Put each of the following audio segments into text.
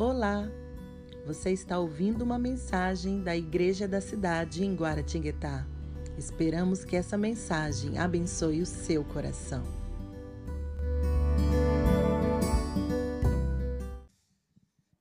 Olá! Você está ouvindo uma mensagem da Igreja da Cidade em Guaratinguetá. Esperamos que essa mensagem abençoe o seu coração.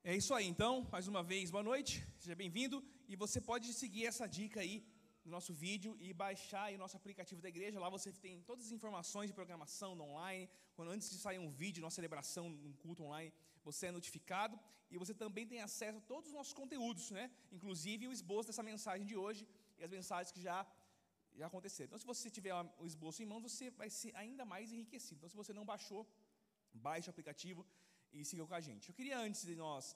É isso aí, então, mais uma vez, boa noite, seja bem-vindo. E você pode seguir essa dica aí no nosso vídeo e baixar o nosso aplicativo da igreja. Lá você tem todas as informações de programação online. Quando antes de sair um vídeo, uma celebração, um culto online, você é notificado e você também tem acesso a todos os nossos conteúdos, né? Inclusive o esboço dessa mensagem de hoje e as mensagens que já já aconteceram. Então, se você tiver o esboço em mãos, você vai ser ainda mais enriquecido. Então, se você não baixou, baixe o aplicativo e siga com a gente. Eu queria antes de nós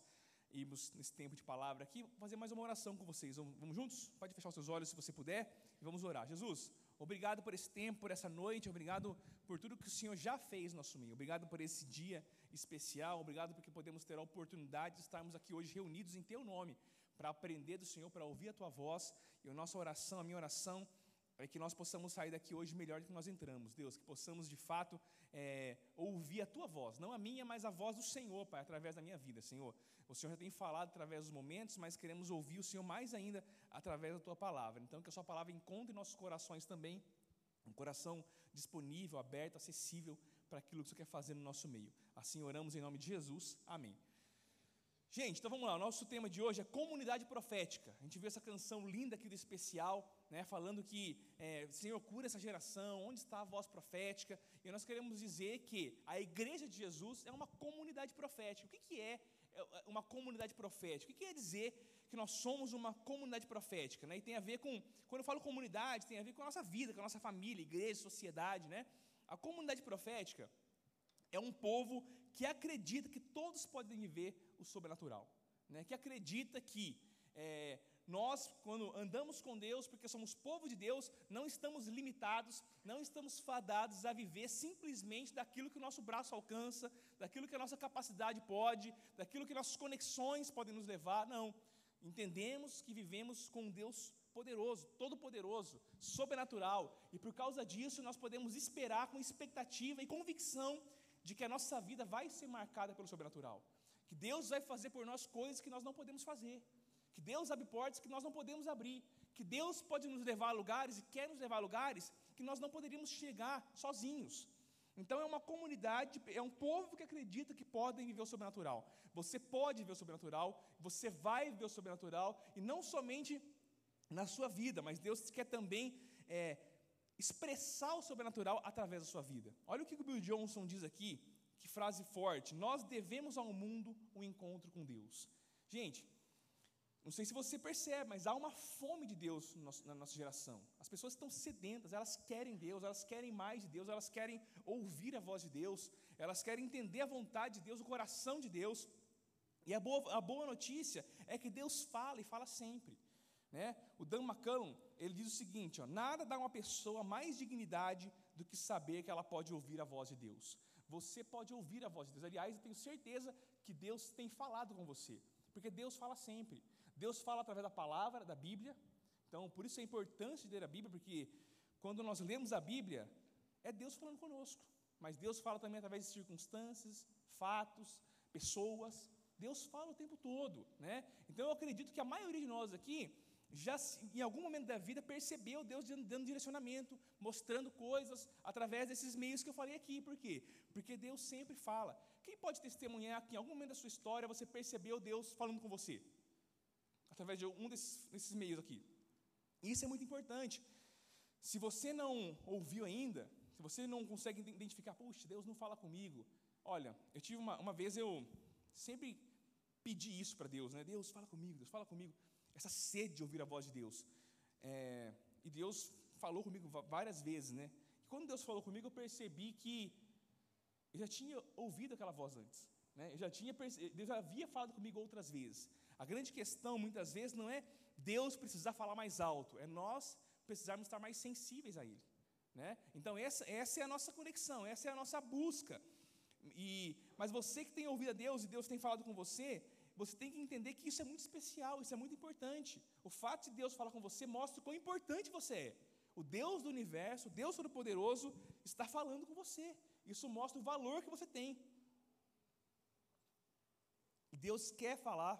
irmos nesse tempo de palavra aqui, fazer mais uma oração com vocês. Vamos, juntos? Pode fechar os seus olhos se você puder e vamos orar. Jesus, obrigado por esse tempo, por essa noite, obrigado por tudo que o Senhor já fez no nosso meio. Obrigado por esse dia especial, obrigado porque podemos ter a oportunidade de estarmos aqui hoje reunidos em Teu nome, para aprender do Senhor, para ouvir a Tua voz. E a nossa oração, a minha oração, é que nós possamos sair daqui hoje melhor do que nós entramos, Deus, que possamos de fato é, ouvir a tua voz, não a minha, mas a voz do Senhor, Pai, através da minha vida, Senhor. O Senhor já tem falado através dos momentos, mas queremos ouvir o Senhor mais ainda através da tua palavra. Então, que a sua palavra encontre nossos corações também, um coração disponível, aberto, acessível para aquilo que o Senhor quer fazer no nosso meio. Assim oramos em nome de Jesus. Amém. Gente, então vamos lá. O nosso tema de hoje é comunidade profética. A gente viu essa canção linda aqui do especial, né, falando que é, Senhor cura essa geração, onde está a voz profética? E nós queremos dizer que a igreja de Jesus é uma comunidade profética. O que, que é, é uma comunidade profética? O que quer dizer que nós somos uma comunidade profética? Né? E tem a ver com, quando eu falo comunidade, tem a ver com a nossa vida, com a nossa família, igreja, sociedade. Né? A comunidade profética é um povo que acredita que todos podem viver o sobrenatural, né? que acredita que é, nós, quando andamos com Deus, porque somos povo de Deus, não estamos limitados, não estamos fadados a viver simplesmente daquilo que o nosso braço alcança, daquilo que a nossa capacidade pode, daquilo que nossas conexões podem nos levar, não. Entendemos que vivemos com um Deus poderoso, todo-poderoso, sobrenatural, e por causa disso nós podemos esperar com expectativa e convicção de que a nossa vida vai ser marcada pelo sobrenatural. Que Deus vai fazer por nós coisas que nós não podemos fazer. Que Deus abre portas que nós não podemos abrir. Que Deus pode nos levar a lugares e quer nos levar a lugares que nós não poderíamos chegar sozinhos. Então é uma comunidade, é um povo que acredita que podem viver o sobrenatural. Você pode viver o sobrenatural, você vai viver o sobrenatural, e não somente na sua vida, mas Deus quer também é, expressar o sobrenatural através da sua vida. Olha o que o Bill Johnson diz aqui, que frase forte. Nós devemos ao mundo um encontro com Deus. Gente, não sei se você percebe, mas há uma fome de Deus na nossa geração. As pessoas estão sedentas, elas querem Deus, elas querem mais de Deus, elas querem ouvir a voz de Deus, elas querem entender a vontade de Deus, o coração de Deus. E a boa, a boa notícia é que Deus fala e fala sempre. Né? O Dan McCallum, ele diz o seguinte, ó, nada dá a uma pessoa mais dignidade do que saber que ela pode ouvir a voz de Deus. Você pode ouvir a voz de Deus. Aliás, eu tenho certeza que Deus tem falado com você, porque Deus fala sempre. Deus fala através da palavra, da Bíblia. Então, por isso é importante ler a Bíblia, porque quando nós lemos a Bíblia, é Deus falando conosco. Mas Deus fala também através de circunstâncias, fatos, pessoas. Deus fala o tempo todo, né? Então eu acredito que a maioria de nós aqui já em algum momento da vida percebeu Deus dando direcionamento, mostrando coisas através desses meios que eu falei aqui. Por quê? Porque Deus sempre fala. Quem pode testemunhar que em algum momento da sua história você percebeu Deus falando com você? Através de um desses, desses meios aqui. Isso é muito importante. Se você não ouviu ainda, se você não consegue identificar, puxa, Deus não fala comigo. Olha, eu tive uma, uma vez, eu sempre pedi isso para Deus, né? Deus, fala comigo, Deus, fala comigo essa sede de ouvir a voz de Deus. É, e Deus falou comigo várias vezes, né? E quando Deus falou comigo, eu percebi que eu já tinha ouvido aquela voz antes. Né? Eu já tinha Deus já havia falado comigo outras vezes. A grande questão, muitas vezes, não é Deus precisar falar mais alto, é nós precisarmos estar mais sensíveis a Ele. Né? Então, essa, essa é a nossa conexão, essa é a nossa busca. E, mas você que tem ouvido a Deus e Deus tem falado com você, você tem que entender que isso é muito especial, isso é muito importante. O fato de Deus falar com você mostra o quão importante você é. O Deus do universo, o Deus Todo-Poderoso, está falando com você. Isso mostra o valor que você tem. Deus quer falar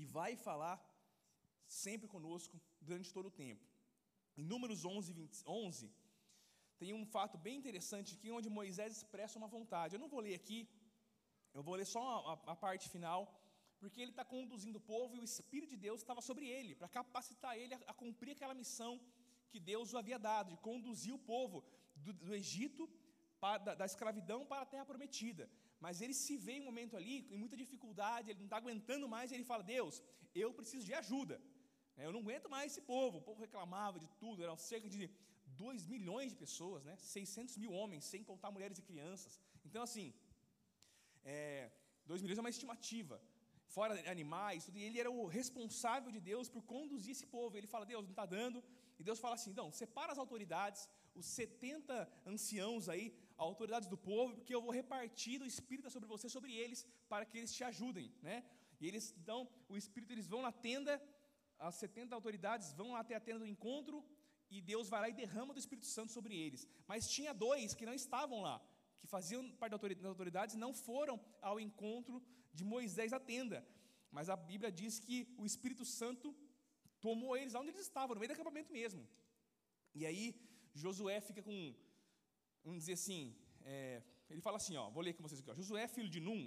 e vai falar sempre conosco durante todo o tempo. Em Números 11, 20, 11 tem um fato bem interessante aqui, onde Moisés expressa uma vontade. Eu não vou ler aqui, eu vou ler só a, a, a parte final, porque ele está conduzindo o povo e o Espírito de Deus estava sobre ele, para capacitar ele a, a, cumprir aquela missão que Deus o havia dado, de conduzir o povo do, do Egito, para, da, da escravidão para a terra prometida. Mas ele se vê em um momento ali, com muita dificuldade, ele não está aguentando mais, e ele fala: Deus, eu preciso de ajuda. Eu não aguento mais esse povo. O povo reclamava de tudo, eram cerca de 2 milhões de pessoas, né? 600 mil homens, sem contar mulheres e crianças. Então, assim, é, 2 milhões é uma estimativa, fora animais, tudo, e ele era o responsável de Deus por conduzir esse povo. Ele fala: Deus, não está dando. E Deus fala assim: não, separa as autoridades, os 70 anciãos aí, autoridades do povo, porque eu vou repartir o Espírito sobre você, sobre eles, para que eles te ajudem, né? E eles, então, o Espírito, eles vão na tenda, as 70 autoridades vão lá até a tenda do encontro, e Deus vai lá e derrama do Espírito Santo sobre eles. Mas tinha dois que não estavam lá, que faziam parte das autoridades, não foram ao encontro de Moisés à tenda. Mas a Bíblia diz que o Espírito Santo tomou eles onde eles estavam, no meio do acampamento mesmo. E aí Josué fica com, vamos dizer assim, é, ele fala assim, ó, vou ler com vocês aqui, ó, Josué, filho de Num,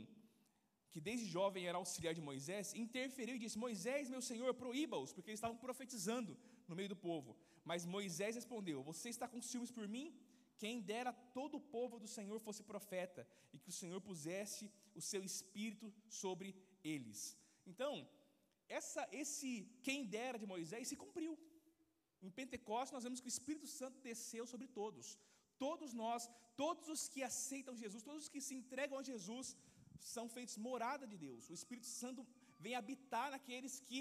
que desde jovem era auxiliar de Moisés, interferiu e disse: Moisés, meu senhor, proíba-os, porque eles estavam profetizando no meio do povo. Mas Moisés respondeu: Você está com ciúmes por mim? Quem dera todo o povo do Senhor fosse profeta, e que o Senhor pusesse o seu espírito sobre eles. Então, essa, esse quem dera de Moisés se cumpriu. Em Pentecostes, nós vemos que o Espírito Santo desceu sobre todos. Todos nós, todos os que aceitam Jesus, todos os que se entregam a Jesus, são feitos morada de Deus. O Espírito Santo vem habitar naqueles que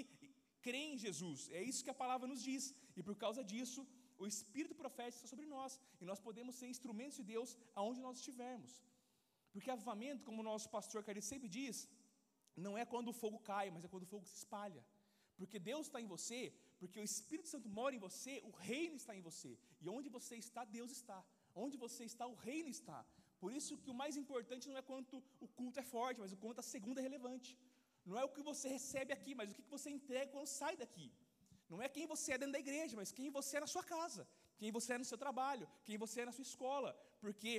creem em Jesus. É isso que a palavra nos diz. E por causa disso, o Espírito profético está sobre nós. E nós podemos ser instrumentos de Deus aonde nós estivermos. Porque avivamento, como o nosso pastor Carlos sempre diz, não é quando o fogo cai, mas é quando o fogo se espalha. Porque Deus está em você, porque o Espírito Santo mora em você, o reino está em você. E onde você está, Deus está. Onde você está, o reino está. Por isso que o mais importante não é quanto o culto é forte, mas o quanto a segunda é relevante. Não é o que você recebe aqui, mas o que você entrega quando sai daqui. Não é quem você é dentro da igreja, mas quem você é na sua casa, quem você é no seu trabalho, quem você é na sua escola. Porque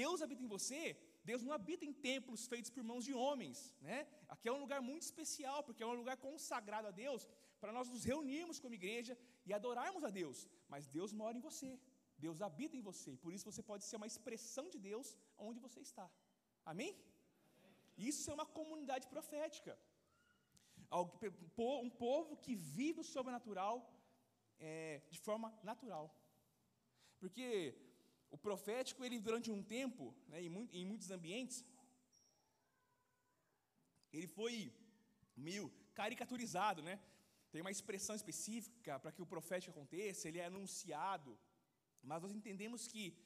Deus habita em você, Deus não habita em templos feitos por mãos de homens. Né? Aqui é um lugar muito especial, porque é um lugar consagrado a Deus, para nós nos reunirmos como igreja e adorarmos a Deus. Mas Deus mora em você. Deus habita em você, por isso você pode ser uma expressão de Deus onde você está. Amém? Isso é uma comunidade profética. Um povo que vive o sobrenatural é, de forma natural. Porque o profético, ele durante um tempo, né, em, muitos ambientes, ele foi meio caricaturizado, né? Tem uma expressão específica para que o profético aconteça, ele é anunciado, mas nós entendemos que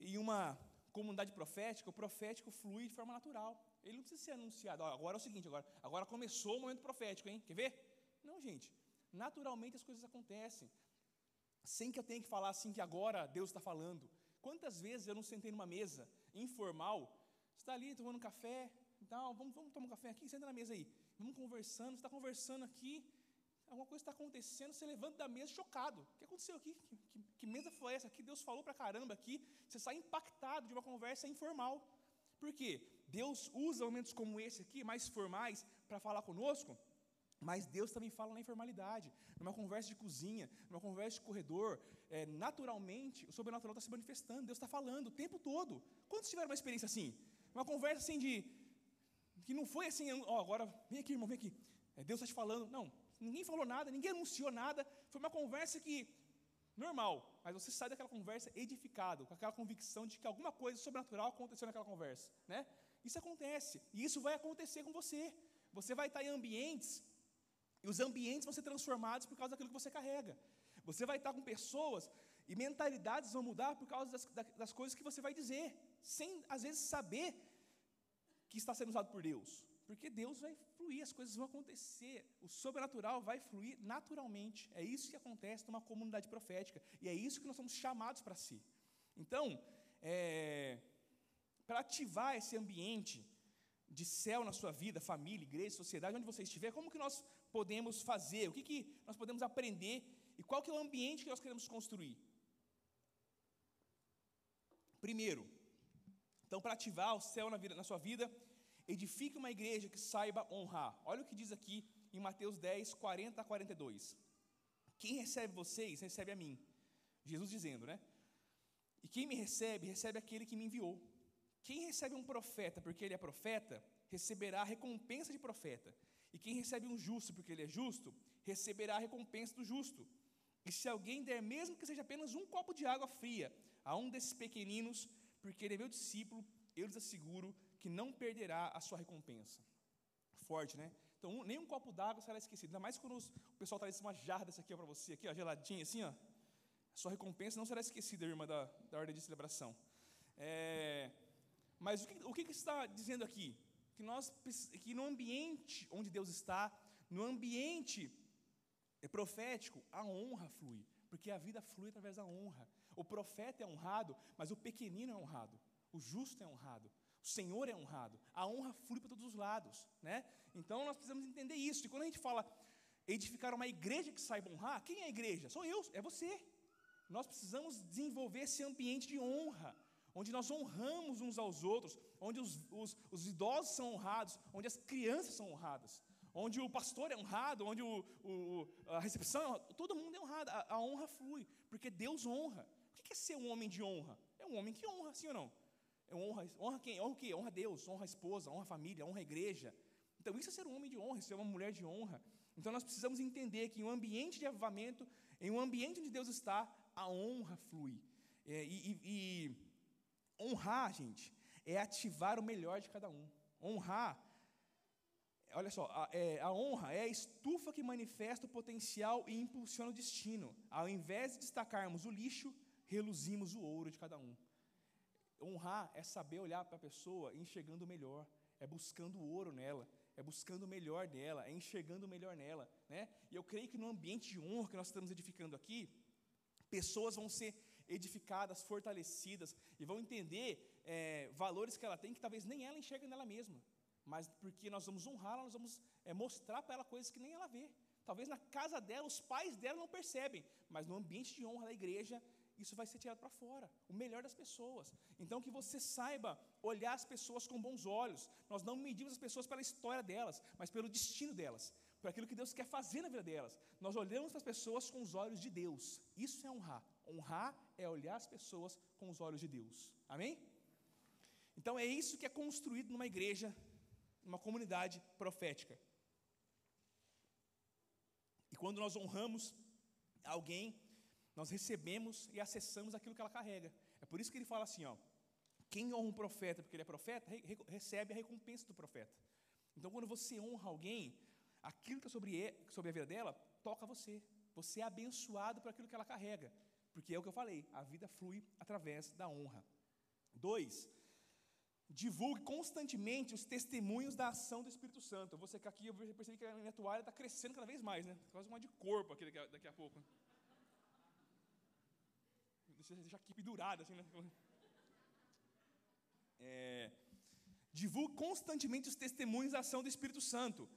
em uma comunidade profética, o profético flui de forma natural. Ele não precisa ser anunciado. Agora é o seguinte, agora, agora começou o momento profético, hein? Quer ver? Não, gente. Naturalmente as coisas acontecem. Sem que eu tenha que falar assim que agora Deus está falando. Quantas vezes eu não sentei numa mesa informal, está ali tomando café, então, vamos, vamos tomar um café aqui, senta na mesa aí. Vamos conversando, você está conversando aqui, alguma coisa está acontecendo, você levanta da mesa chocado. O que aconteceu aqui? Que, que, que mesa foi essa aqui? Deus falou para caramba aqui. Você sai impactado de uma conversa informal. Por quê? Deus usa momentos como esse aqui, mais formais, para falar conosco, mas Deus também fala na informalidade, numa conversa de cozinha, numa conversa de corredor. É, naturalmente, o sobrenatural está se manifestando, Deus está falando o tempo todo. Quantos tiveram uma experiência assim? Uma conversa assim de. que não foi assim, ó, agora, vem aqui, irmão, vem aqui. É, Deus está te falando. Não, ninguém falou nada, ninguém anunciou nada. Foi uma conversa que, normal, mas você sai daquela conversa edificado, com aquela convicção de que alguma coisa sobrenatural aconteceu naquela conversa, né? Isso acontece, e isso vai acontecer com você. Você vai estar em ambientes, e os ambientes vão ser transformados por causa daquilo que você carrega. Você vai estar com pessoas, e mentalidades vão mudar por causa das, das coisas que você vai dizer, sem às vezes saber que está sendo usado por Deus. Porque Deus vai fluir, as coisas vão acontecer, o sobrenatural vai fluir naturalmente. É isso que acontece numa comunidade profética, e é isso que nós somos chamados para si. Então, é, para ativar esse ambiente de céu na sua vida, família, igreja, sociedade, onde você estiver, como que nós podemos fazer? O que, que nós podemos aprender? E qual que é o ambiente que nós queremos construir? Primeiro, então, para ativar o céu na, vida, na sua vida, edifique uma igreja que saiba honrar. Olha o que diz aqui em Mateus 10, 40 a 42. Quem recebe vocês, recebe a mim. Jesus dizendo, né? E quem me recebe, recebe aquele que me enviou. Quem recebe um profeta porque ele é profeta, receberá a recompensa de profeta. E quem recebe um justo porque ele é justo, receberá a recompensa do justo. E se alguém der, mesmo que seja apenas um copo de água fria, a um desses pequeninos, porque ele é meu discípulo, eu lhes asseguro que não perderá a sua recompensa. Forte, né? Então, um, nem um copo d'água será esquecido. Ainda mais quando os, o pessoal traz uma jarra dessa aqui para você, aqui, ó, geladinha, assim, ó. A sua recompensa não será esquecida, irmã da, da ordem de celebração. É, mas o que, o que está dizendo aqui? Que, nós, que no ambiente onde Deus está, no ambiente profético, a honra flui. Porque a vida flui através da honra. O profeta é honrado, mas o pequenino é honrado. O justo é honrado. O Senhor é honrado. A honra flui para todos os lados, né? Então nós precisamos entender isso. E quando a gente fala edificar uma igreja que saiba honrar, quem é a igreja? Sou eu, é você. Nós precisamos desenvolver esse ambiente de honra, onde nós honramos uns aos outros, onde os, os, os idosos são honrados, onde as crianças são honradas, onde o pastor é honrado, onde o, o, a recepção, todo mundo é honrado. A, a honra flui, porque Deus honra. O que é ser um homem de honra? É um homem que honra, sim ou não? É honra, honra quem? Honra o quê? Honra Deus, honra a esposa, honra a família, honra a igreja. Então, isso é ser um homem de honra, isso é uma mulher de honra. Então, nós precisamos entender que em um ambiente de avivamento, em um ambiente onde Deus está, a honra flui. É, e, e, honrar, gente, é ativar o melhor de cada um. Honrar, olha só, a, é, a honra é a estufa que manifesta o potencial e impulsiona o destino. Ao invés de destacarmos o lixo, reluzimos o ouro de cada um. Honrar é saber olhar para a pessoa enxergando o melhor, é buscando o ouro nela, é buscando o melhor dela, é enxergando o melhor nela. Né? E eu creio que no ambiente de honra que nós estamos edificando aqui, pessoas vão ser edificadas, fortalecidas e vão entender é, valores que ela tem que talvez nem ela enxerga nela mesma. Mas porque nós vamos honrá-la, nós vamos é, mostrar para ela coisas que nem ela vê. Talvez na casa dela, os pais dela não percebem, mas no ambiente de honra da igreja, isso vai ser tirado para fora, o melhor das pessoas. Então, que você saiba olhar as pessoas com bons olhos. Nós não medimos as pessoas pela história delas, mas pelo destino delas, por aquilo que Deus quer fazer na vida delas. Nós olhamos para as pessoas com os olhos de Deus. Isso é honrar. Honrar é olhar as pessoas com os olhos de Deus. Amém? Então, é isso que é construído numa igreja, numa comunidade profética. E quando nós honramos alguém, nós recebemos e acessamos aquilo que ela carrega. É por isso que ele fala assim, ó, quem honra um profeta porque ele é profeta, re recebe a recompensa do profeta. Então, quando você honra alguém, aquilo que é sobre, sobre a vida dela, toca você. Você é abençoado por aquilo que ela carrega. Porque é o que eu falei, a vida flui através da honra. Dois, divulgue constantemente os testemunhos da ação do Espírito Santo. Vou secar aqui, eu percebi que a minha toalha está crescendo cada vez mais, né? Quase uma de corpo aqui daqui a, daqui a pouco deixa aqui pendurado, assim, né? É, divulgue constantemente os testemunhos da ação do Espírito Santo.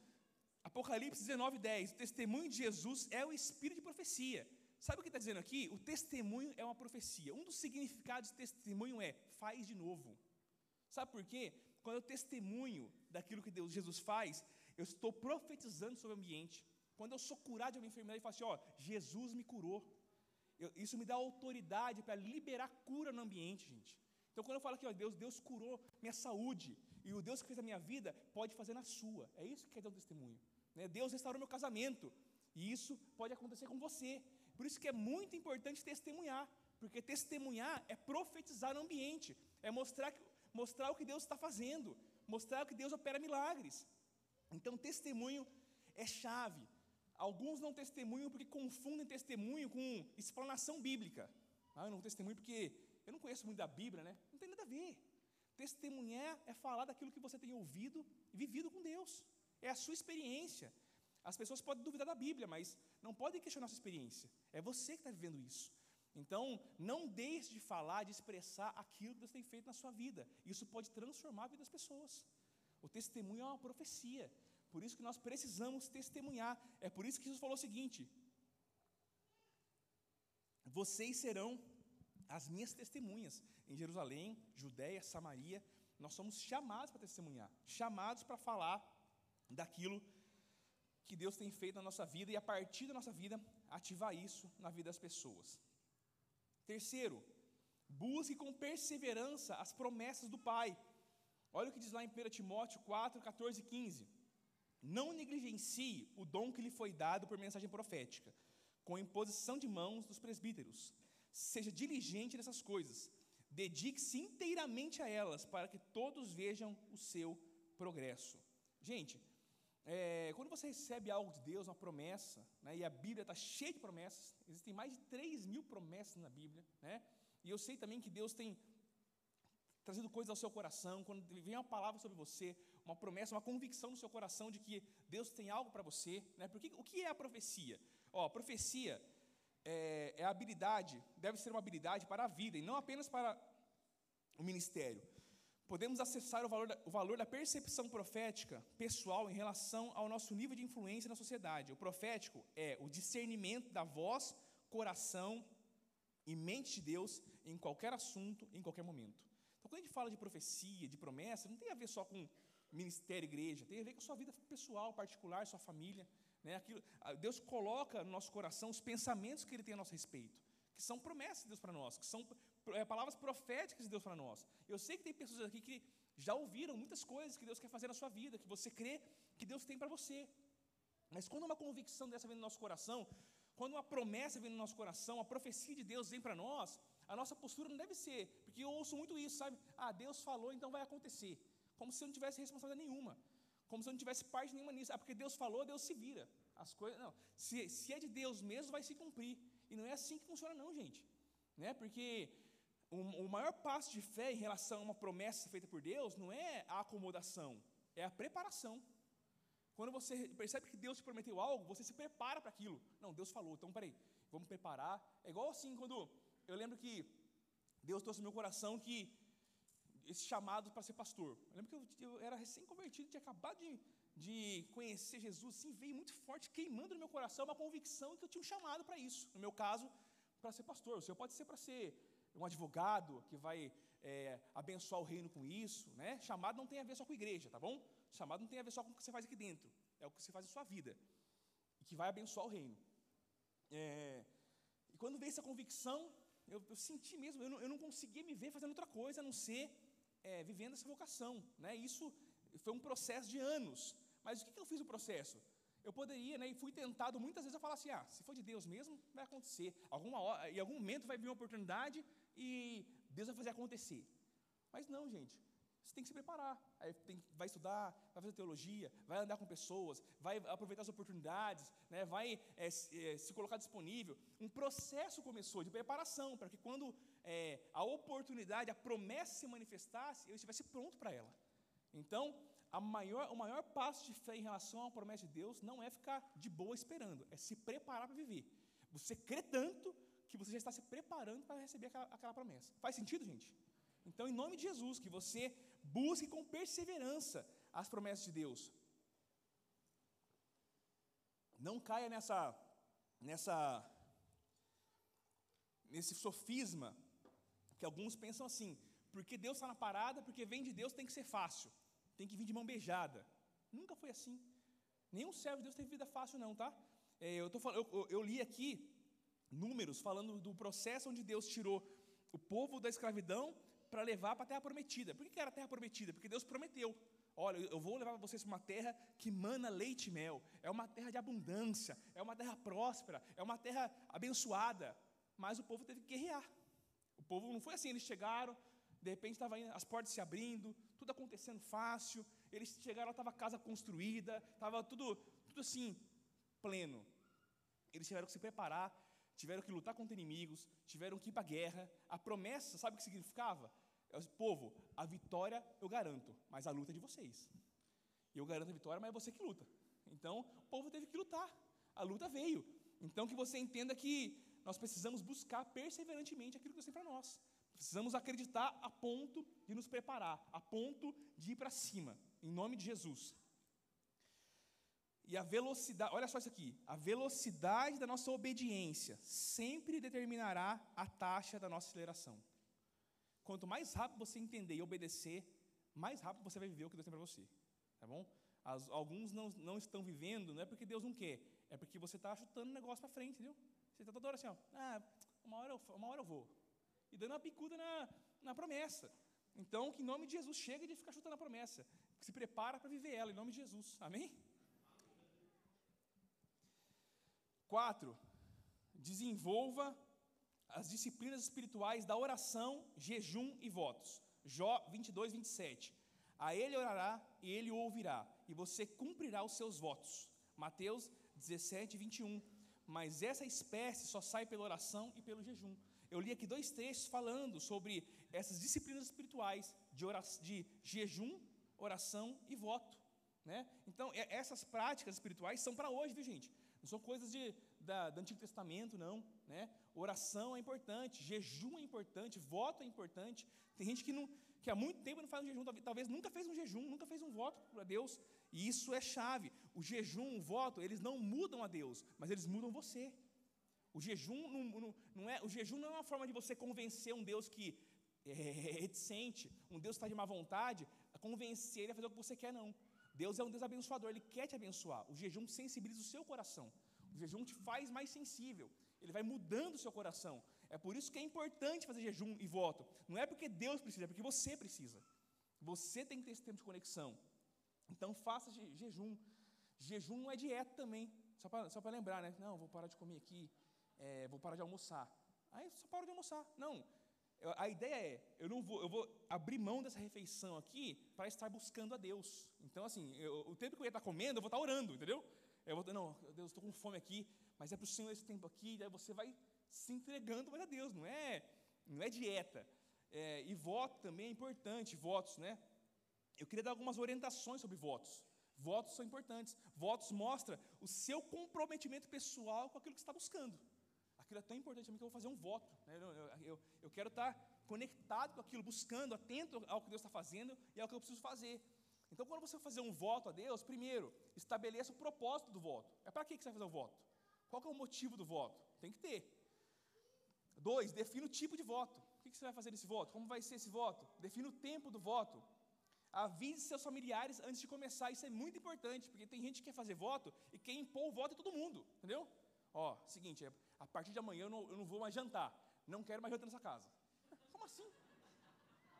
Apocalipse 19, 10. O testemunho de Jesus é o espírito de profecia. Sabe o que está dizendo aqui? O testemunho é uma profecia. Um dos significados de testemunho é faz de novo. Sabe por quê? Quando eu testemunho daquilo que Deus, Jesus faz, eu estou profetizando sobre o ambiente. Quando eu sou curado de uma enfermidade, eu falo assim: ó, Jesus me curou. Eu, isso me dá autoridade para liberar cura no ambiente, gente. Então, quando eu falo aqui, ó, Deus, Deus curou minha saúde, e o Deus que fez a minha vida pode fazer na sua. É isso que quer dar o testemunho. Né? Deus restaurou meu casamento, e isso pode acontecer com você. Por isso que é muito importante testemunhar, porque testemunhar é profetizar no ambiente, é mostrar, mostrar o que Deus está fazendo, mostrar que Deus opera milagres. Então, testemunho é chave. Alguns não testemunham porque confundem testemunho com explanação bíblica. Ah, eu não testemunho porque eu não conheço muito da Bíblia, né? Não tem nada a ver. Testemunhar é falar daquilo que você tem ouvido e vivido com Deus. É a sua experiência. As pessoas podem duvidar da Bíblia, mas não podem questionar a sua experiência. É você que está vivendo isso. Então, não deixe de falar, de expressar aquilo que Deus tem feito na sua vida. Isso pode transformar a vida das pessoas. O testemunho é uma profecia. Por isso que nós precisamos testemunhar. É por isso que Jesus falou o seguinte: Vocês serão as minhas testemunhas em Jerusalém, Judéia, Samaria. Nós somos chamados para testemunhar, chamados para falar daquilo que Deus tem feito na nossa vida e a partir da nossa vida ativar isso na vida das pessoas. Terceiro, busque com perseverança as promessas do Pai. Olha o que diz lá em 1 Timóteo 4, 14 e 15. Não negligencie o dom que lhe foi dado por mensagem profética, com imposição de mãos dos presbíteros. Seja diligente nessas coisas, dedique-se inteiramente a elas, para que todos vejam o seu progresso. Gente, é, quando você recebe algo de Deus, uma promessa, né, e a Bíblia está cheia de promessas, existem mais de 3 mil promessas na Bíblia, né, e eu sei também que Deus tem trazido coisas ao seu coração, quando vem uma palavra sobre você, uma promessa, uma convicção no seu coração de que Deus tem algo para você. Né? Porque o que é a profecia? Ó, a profecia é, é a habilidade, deve ser uma habilidade para a vida e não apenas para o ministério. Podemos acessar o valor, da, o valor da percepção profética pessoal em relação ao nosso nível de influência na sociedade. O profético é o discernimento da voz, coração e mente de Deus em qualquer assunto, em qualquer momento. Então, quando a gente fala de profecia, de promessa, não tem a ver só com ministério, igreja, tem a ver com a sua vida pessoal, particular, sua família. Né? Aquilo, Deus coloca no nosso coração os pensamentos que Ele tem a nosso respeito, que são promessas de Deus para nós, que são é, palavras proféticas de Deus para nós. Eu sei que tem pessoas aqui que já ouviram muitas coisas que Deus quer fazer na sua vida, que você crê que Deus tem para você. Mas quando uma convicção dessa vem no nosso coração, quando uma promessa vem no nosso coração, a profecia de Deus vem para nós, a nossa postura não deve ser, porque eu ouço muito isso, sabe? Ah, Deus falou, então vai acontecer. Como se eu não tivesse responsabilidade nenhuma. Como se eu não tivesse parte nenhuma nisso. Ah, porque Deus falou, Deus se vira. As coisas, não. Se, se é de Deus mesmo, vai se cumprir. E não é assim que funciona, não, gente. Né? Porque o, maior passo de fé em relação a uma promessa feita por Deus não é a acomodação, é a preparação. Quando você percebe que Deus te prometeu algo, você se prepara para aquilo. Não, Deus falou, então peraí, vamos preparar. É igual assim, quando eu lembro que Deus trouxe no meu coração que esse chamado para ser pastor. Eu lembro que eu, eu era recém-convertido, tinha acabado de, de conhecer Jesus, assim, veio muito forte, queimando no meu coração uma convicção que eu tinha um chamado para isso. No meu caso, para ser pastor. O senhor pode ser para ser um advogado que vai é, abençoar o reino com isso, né? Chamado não tem a ver só com igreja, tá bom? Chamado não tem a ver só com o que você faz aqui dentro, é o que você faz na sua vida e que vai abençoar o reino. É, e quando veio essa convicção, eu, eu senti mesmo, eu não, eu não conseguia me ver fazendo outra coisa a não ser é, vivendo essa vocação. Né? Isso foi um processo de anos. Mas o que, que eu fiz no processo? Eu poderia, né, e fui tentado muitas vezes a falar assim: ah, se for de Deus mesmo, vai acontecer. Alguma hora, em algum momento vai vir uma oportunidade e Deus vai fazer acontecer. Mas não, gente. Você tem que se preparar. Aí tem, vai estudar, vai fazer teologia, vai andar com pessoas, vai aproveitar as oportunidades, né, vai é, se, é, colocar disponível. Um processo começou de preparação para que quando é, a oportunidade, a promessa se manifestasse, eu estivesse pronto para ela. Então, maior, o maior passo de fé em relação à promessa de Deus não é ficar de boa esperando, é se preparar para viver. Você crê tanto que você já está se preparando para receber aquela, aquela promessa. Faz sentido, gente? Então, em nome de Jesus, que você busque com perseverança as promessas de Deus. Não caia nessa, nessa, nesse sofisma que alguns pensam assim, porque Deus está na parada, porque vem de Deus tem que ser fácil, tem que vir de mão beijada. Nunca foi assim. Nenhum servo de Deus teve vida fácil, não, tá? É, eu, tô, eu, eu li aqui números falando do processo onde Deus tirou o povo da escravidão para levar para a terra prometida. Por que era a terra prometida? Porque Deus prometeu. Olha, eu vou levar vocês para uma terra que mana leite e mel. É uma terra de abundância, é uma terra próspera, é uma terra abençoada. Mas o povo teve que guerrear. O povo não foi assim, eles chegaram, de repente estava as portas se abrindo, tudo acontecendo fácil. Eles chegaram, estava a casa construída, estava tudo, tudo assim, pleno. Eles tiveram que se preparar, tiveram que lutar contra inimigos, tiveram que ir para a guerra. A promessa, sabe o que significava? Povo, a vitória eu garanto, mas a luta é de vocês. Eu garanto a vitória, mas é você que luta. Então, o povo teve que lutar. A luta veio. Então, que você entenda que nós precisamos buscar perseverantemente aquilo que Deus tem para nós. Precisamos acreditar a ponto de nos preparar, a ponto de ir para cima. em nome de Jesus. E a velocidade, olha só isso aqui, a velocidade da nossa obediência sempre determinará a taxa da nossa aceleração. Quanto mais rápido você entender e obedecer, mais rápido você vai viver o que Deus tem para você. Tá bom? As, alguns não, não estão vivendo, não é porque Deus não quer, é porque você está chutando o negócio para frente, entendeu? Você está toda hora assim, ó, ah, uma hora, eu, uma hora eu vou. E dando uma picuda na, na promessa. Então, que em nome de Jesus, chega de ficar chutando a promessa. Se prepara para viver ela, em nome de Jesus. Amém? Quatro, desenvolva as disciplinas espirituais da oração, jejum e votos. Jó 22, 27. A ele orará e ele o ouvirá, e você cumprirá os seus votos. Mateus 17, 21. Mas essa espécie só sai pela oração e pelo jejum. Eu li aqui dois textos falando sobre essas disciplinas espirituais de, oração, de jejum, oração e voto. Né? Então, essas práticas espirituais são para hoje, viu gente? Não são coisas de, da, do Antigo Testamento, não. Né? Oração é importante, jejum é importante, voto é importante. Tem gente que, não, que há muito tempo não faz um jejum, talvez nunca fez um jejum, nunca fez um voto para Deus. E isso é chave. O jejum, o voto, eles não mudam a Deus, mas eles mudam você. O jejum não, não, não é, o jejum não é uma forma de você convencer um Deus que é reticente, um Deus que está de má vontade, a convencer ele a fazer o que você quer, não. Deus é um Deus abençoador, Ele quer te abençoar. O jejum sensibiliza o seu coração. O jejum te faz mais sensível. Ele vai mudando o seu coração. É por isso que é importante fazer jejum e voto. Não é porque Deus precisa, é porque você precisa. Você tem que ter esse tempo de conexão. Então faça jejum. Jejum não é dieta também. Só para lembrar, né? Não, vou parar de comer aqui. É, vou parar de almoçar. Aí só paro de almoçar. Não. A ideia é, eu não vou, eu vou abrir mão dessa refeição aqui para estar buscando a Deus. Então, assim, eu, o tempo que eu ia estar comendo, eu vou estar orando, entendeu? Eu vou, não, Deus, estou com fome aqui, mas é para o Senhor esse tempo aqui, daí você vai se entregando para Deus, não é, não é dieta. É, e voto também é importante, votos, né? Eu queria dar algumas orientações sobre votos. Votos são importantes. Votos mostra o seu comprometimento pessoal com aquilo que você está buscando aquilo é tão importante para mim que eu vou fazer um voto. Né? Eu, eu, eu, quero estar conectado com aquilo, buscando, atento ao que Deus está fazendo e ao que eu preciso fazer. Então, quando você fazer um voto a Deus, primeiro, estabeleça o propósito do voto. É para que você vai fazer o voto? Qual é o motivo do voto? Tem que ter. Dois, defina o tipo de voto. O que você vai fazer nesse voto? Como vai ser esse voto? Defina o tempo do voto. Avise seus familiares antes de começar. Isso é muito importante, porque tem gente que quer fazer voto e quer impor o voto em todo mundo. Entendeu? Ó, seguinte, é, a partir de amanhã eu não, eu não vou mais jantar. Não quero mais jantar nessa casa. Como assim?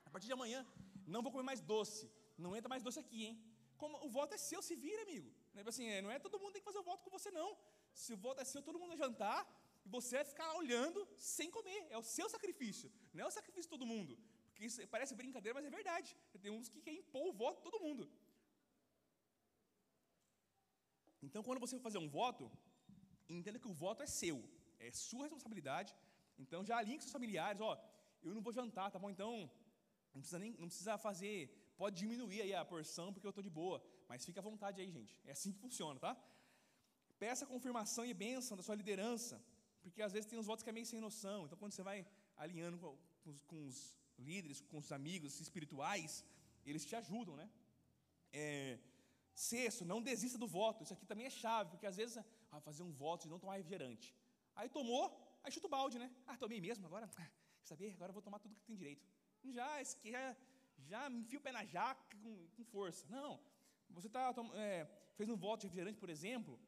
A partir de amanhã, não vou comer mais doce. Não entra mais doce aqui, hein? Como, o voto é seu, se vira, amigo. É, assim, é, não é todo mundo tem que fazer o voto com você, não. Se o voto é seu, todo mundo vai jantar e você vai ficar olhando sem comer. É o seu sacrifício, não é o sacrifício de todo mundo. Porque isso parece brincadeira, mas é verdade. Tem uns que querem impor o voto todo mundo. Então, quando você for fazer um voto, entenda que o voto é seu, é sua responsabilidade. Então já alinhe com seus familiares, ó, eu não vou jantar, tá bom? Então não precisa nem, não precisa fazer, pode diminuir aí a porção porque eu estou de boa, mas fica à vontade aí, gente. É assim que funciona, tá? Peça confirmação e bênção da sua liderança, porque às vezes tem uns votos que é meio sem noção. Então quando você vai alinhando com, com, com os líderes, com os amigos espirituais, eles te ajudam, né? É, sexto, não desista do voto. Isso aqui também é chave, porque às vezes ah, fazer um voto de não tomar refrigerante. Aí tomou, aí chuta o balde, né? Ah, tomei mesmo, agora, quer saber? Agora eu vou tomar tudo que tem direito. Já, já, já enfia o pé na jaca com, com força. Não, você tá, é, fez um voto de refrigerante, por exemplo,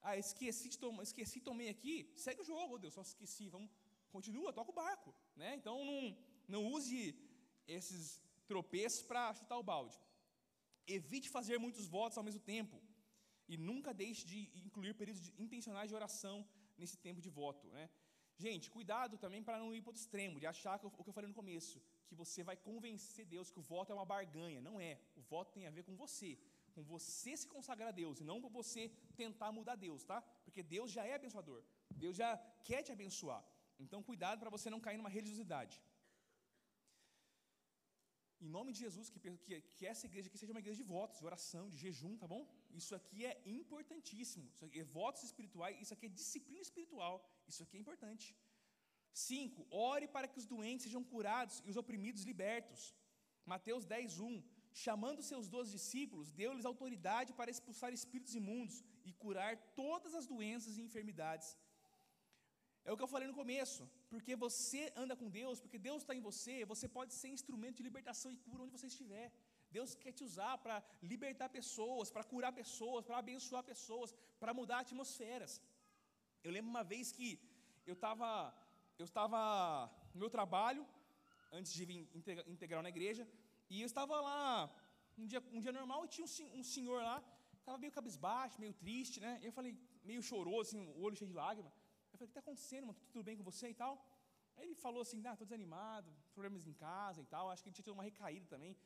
ah, esqueci, de tom, esqueci, tomei aqui, segue o jogo, oh Deus, só esqueci, vamos, continua, toca o barco. Né? Então, não, não use esses tropeços para chutar o balde. Evite fazer muitos votos ao mesmo tempo. E nunca deixe de incluir períodos de, intencionais de oração nesse tempo de voto. Né? Gente, cuidado também para não ir para o extremo, de achar que, o que eu falei no começo, que você vai convencer Deus que o voto é uma barganha. Não é. O voto tem a ver com você, com você se consagrar a Deus, e não com você tentar mudar Deus, tá? Porque Deus já é abençoador. Deus já quer te abençoar. Então, cuidado para você não cair numa religiosidade. Em nome de Jesus, que, que, que, essa igreja aqui seja uma igreja de votos, de oração, de jejum, tá bom? Isso aqui é importantíssimo. Isso aqui é votos espirituais, isso aqui é disciplina espiritual. Isso aqui é importante. Cinco, ore para que os doentes sejam curados e os oprimidos libertos. Mateus 10, 1. chamando seus doze discípulos, deu-lhes autoridade para expulsar espíritos imundos e curar todas as doenças e enfermidades. É o que eu falei no começo, porque você anda com Deus, porque Deus está em você, você pode ser instrumento de libertação e cura onde você estiver. Deus quer te usar para libertar pessoas, para curar pessoas, para abençoar pessoas, para mudar atmosferas. Eu lembro uma vez que eu estava eu estava no meu trabalho, antes de vir integrar na igreja, e eu estava lá um dia, um dia normal e tinha um, um senhor lá, estava meio cabisbaixo, meio triste, né? E eu falei, meio choroso, assim, o olho cheio de lágrimas. Eu falei, o que está acontecendo, mano? Tudo bem com você e tal? Aí ele falou assim, ah, estou desanimado, problemas em casa e tal. Acho que ele tinha tido uma recaída também,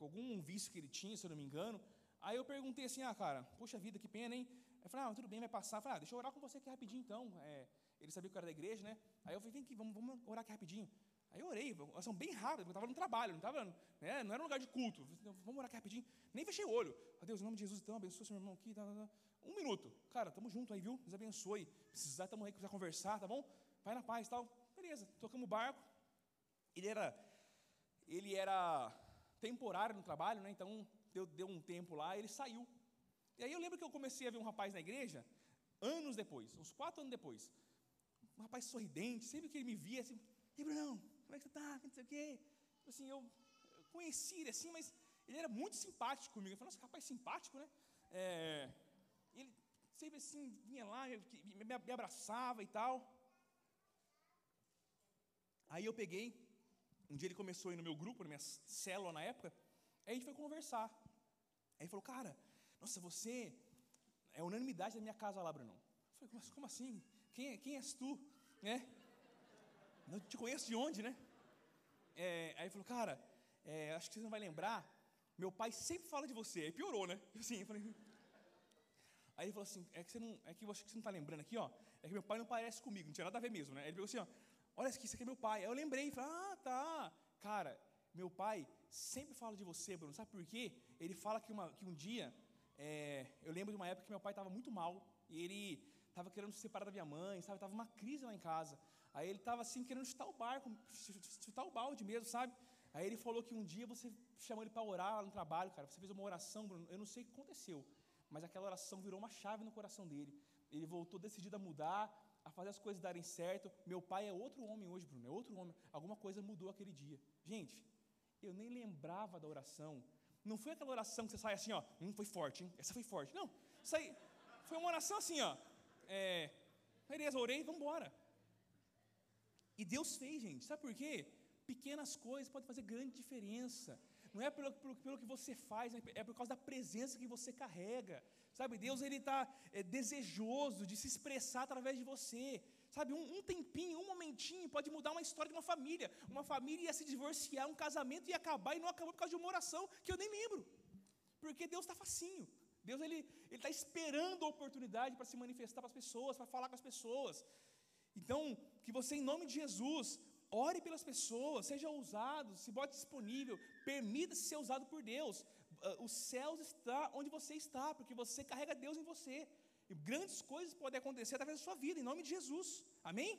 com algum vício que ele tinha, se eu não me engano. Aí eu perguntei assim, ah, cara, poxa vida, que pena, hein? Eu falei, ah, tudo bem, vai passar. Eu falei, ah, deixa eu orar com você aqui rapidinho então. É, ele sabia que eu era da igreja, né? Aí eu falei, vem aqui, vamos, vamos orar aqui rapidinho. Aí eu orei, oração bem rápida, eu estava no trabalho, não, estava, né, não era um lugar de culto. Vamos orar aqui rapidinho. Nem fechei o olho. Ah, Deus, em nome de Jesus, então, abençoa seu irmão aqui. Tá, tá, tá. Um minuto. Cara, estamos juntos aí, viu? Deus abençoe. Precisar, estamos aí, precisar conversar, tá bom? Vai na paz tal. Beleza, tocamos o barco. Ele era, ele era temporário no trabalho, né? Então, deu, deu um tempo lá, ele saiu. E aí eu lembro que eu comecei a ver um rapaz na igreja, anos depois, uns quatro anos depois. Um rapaz sorridente, sempre que ele me via, assim, e Brunão, como é que você está? Não sei o quê. Assim, eu, eu conheci ele assim, mas ele era muito simpático comigo. Eu falei, nossa, rapaz simpático, né? É, ele sempre assim, vinha lá, me, me abraçava e tal. Aí eu peguei, um dia ele começou a ir no meu grupo, na minha célula na época, aí a gente foi conversar. Aí ele falou, cara, nossa, você é unanimidade da minha casa lá, Bruno. Eu falei, como assim? Quem, quem és tu? Né? Eu te conheço de onde, né? É, aí ele falou, cara, é, acho que você não vai lembrar, meu pai sempre fala de você. Aí piorou, né? Assim, eu falei, Aí ele falou assim: é que você não, é que que você não está lembrando aqui, ó. É que meu pai não parece comigo, não tinha nada a ver mesmo, né? Ele falou assim: ó, olha isso aqui é meu pai. Aí eu lembrei e falei: ah, tá. Cara, meu pai sempre fala de você, Bruno. Sabe por quê? Ele fala que, uma, que um dia, é, eu lembro de uma época que meu pai estava muito mal e ele estava querendo se separar da minha mãe, sabe? Tava uma crise lá em casa. Aí ele estava assim querendo chutar o barco, chutar o balde mesmo, sabe? Aí ele falou que um dia você chamou ele para orar lá no trabalho, cara. Você fez uma oração, Bruno. Eu não sei o que aconteceu mas aquela oração virou uma chave no coração dele. Ele voltou decidido a mudar, a fazer as coisas darem certo. Meu pai é outro homem hoje, Bruno, é outro homem. Alguma coisa mudou aquele dia. Gente, eu nem lembrava da oração. Não foi aquela oração que você sai assim, ó, hum, foi forte, hein? Essa foi forte. Não, isso aí foi uma oração assim, ó. É, beleza, orei, vamos embora. E Deus fez, gente. Sabe por quê? Pequenas coisas podem fazer grande diferença não é pelo, pelo, pelo que você faz, é por causa da presença que você carrega. Sabe, Deus ele está é, desejoso de se expressar através de você. Sabe, um, um, tempinho, um momentinho pode mudar uma história de uma família. Uma família ia se divorciar, um casamento ia acabar e não acabou por causa de uma oração que eu nem lembro. Porque Deus está facinho. Deus ele está esperando a oportunidade para se manifestar para as pessoas, para falar com as pessoas. Então, que você, em nome de Jesus, Ore pelas pessoas, seja ousado, se bote disponível, permita-se ser usado por Deus. Ah, os céus está onde você está, porque você carrega Deus em você. E grandes coisas podem acontecer através da sua vida, em nome de Jesus. Amém?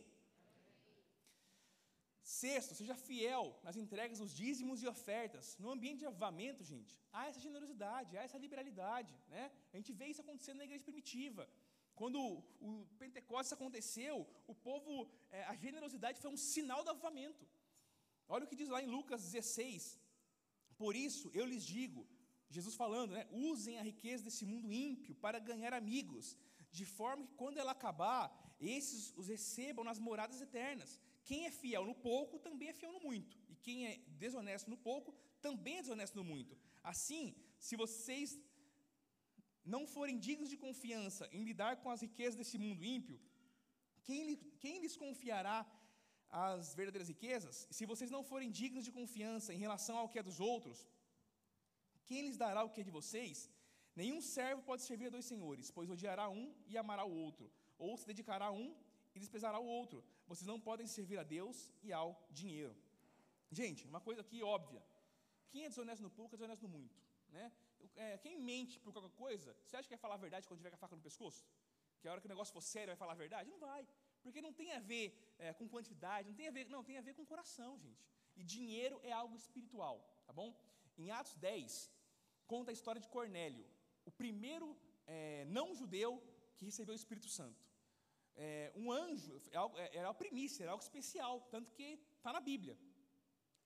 Sexto, seja fiel nas entregas dos dízimos e ofertas. No ambiente de avamento, gente, há essa generosidade, há essa liberalidade. Né? A gente vê isso acontecendo na igreja primitiva. Quando o Pentecostes aconteceu, o povo, é, a generosidade foi um sinal do avivamento. Olha o que diz lá em Lucas 16. Por isso eu lhes digo, Jesus falando, né, usem a riqueza desse mundo ímpio para ganhar amigos, de forma que quando ela acabar, esses os recebam nas moradas eternas. Quem é fiel no pouco também é fiel no muito, e quem é desonesto no pouco também é desonesto no muito. Assim, se vocês não forem dignos de confiança em lidar com as riquezas desse mundo ímpio, quem, quem lhes confiará as verdadeiras riquezas? Se vocês não forem dignos de confiança em relação ao que é dos outros, quem lhes dará o que é de vocês? Nenhum servo pode servir a dois senhores, pois odiará um e amará o outro, ou se dedicará a um e desprezará o outro. Vocês não podem servir a Deus e ao dinheiro. Gente, uma coisa aqui óbvia: quem é desonesto no pouco é desonesto no muito. Né? É, quem mente por qualquer coisa, você acha que vai falar a verdade quando tiver com a faca no pescoço? Que a hora que o negócio for sério vai falar a verdade? Não vai. Porque não tem a ver é, com quantidade, não tem a ver, não, tem a ver com coração, gente. E dinheiro é algo espiritual, tá bom? Em Atos 10, conta a história de Cornélio, o primeiro é, não judeu que recebeu o Espírito Santo. É, um anjo, é é, era a primícia, era algo especial, tanto que está na Bíblia.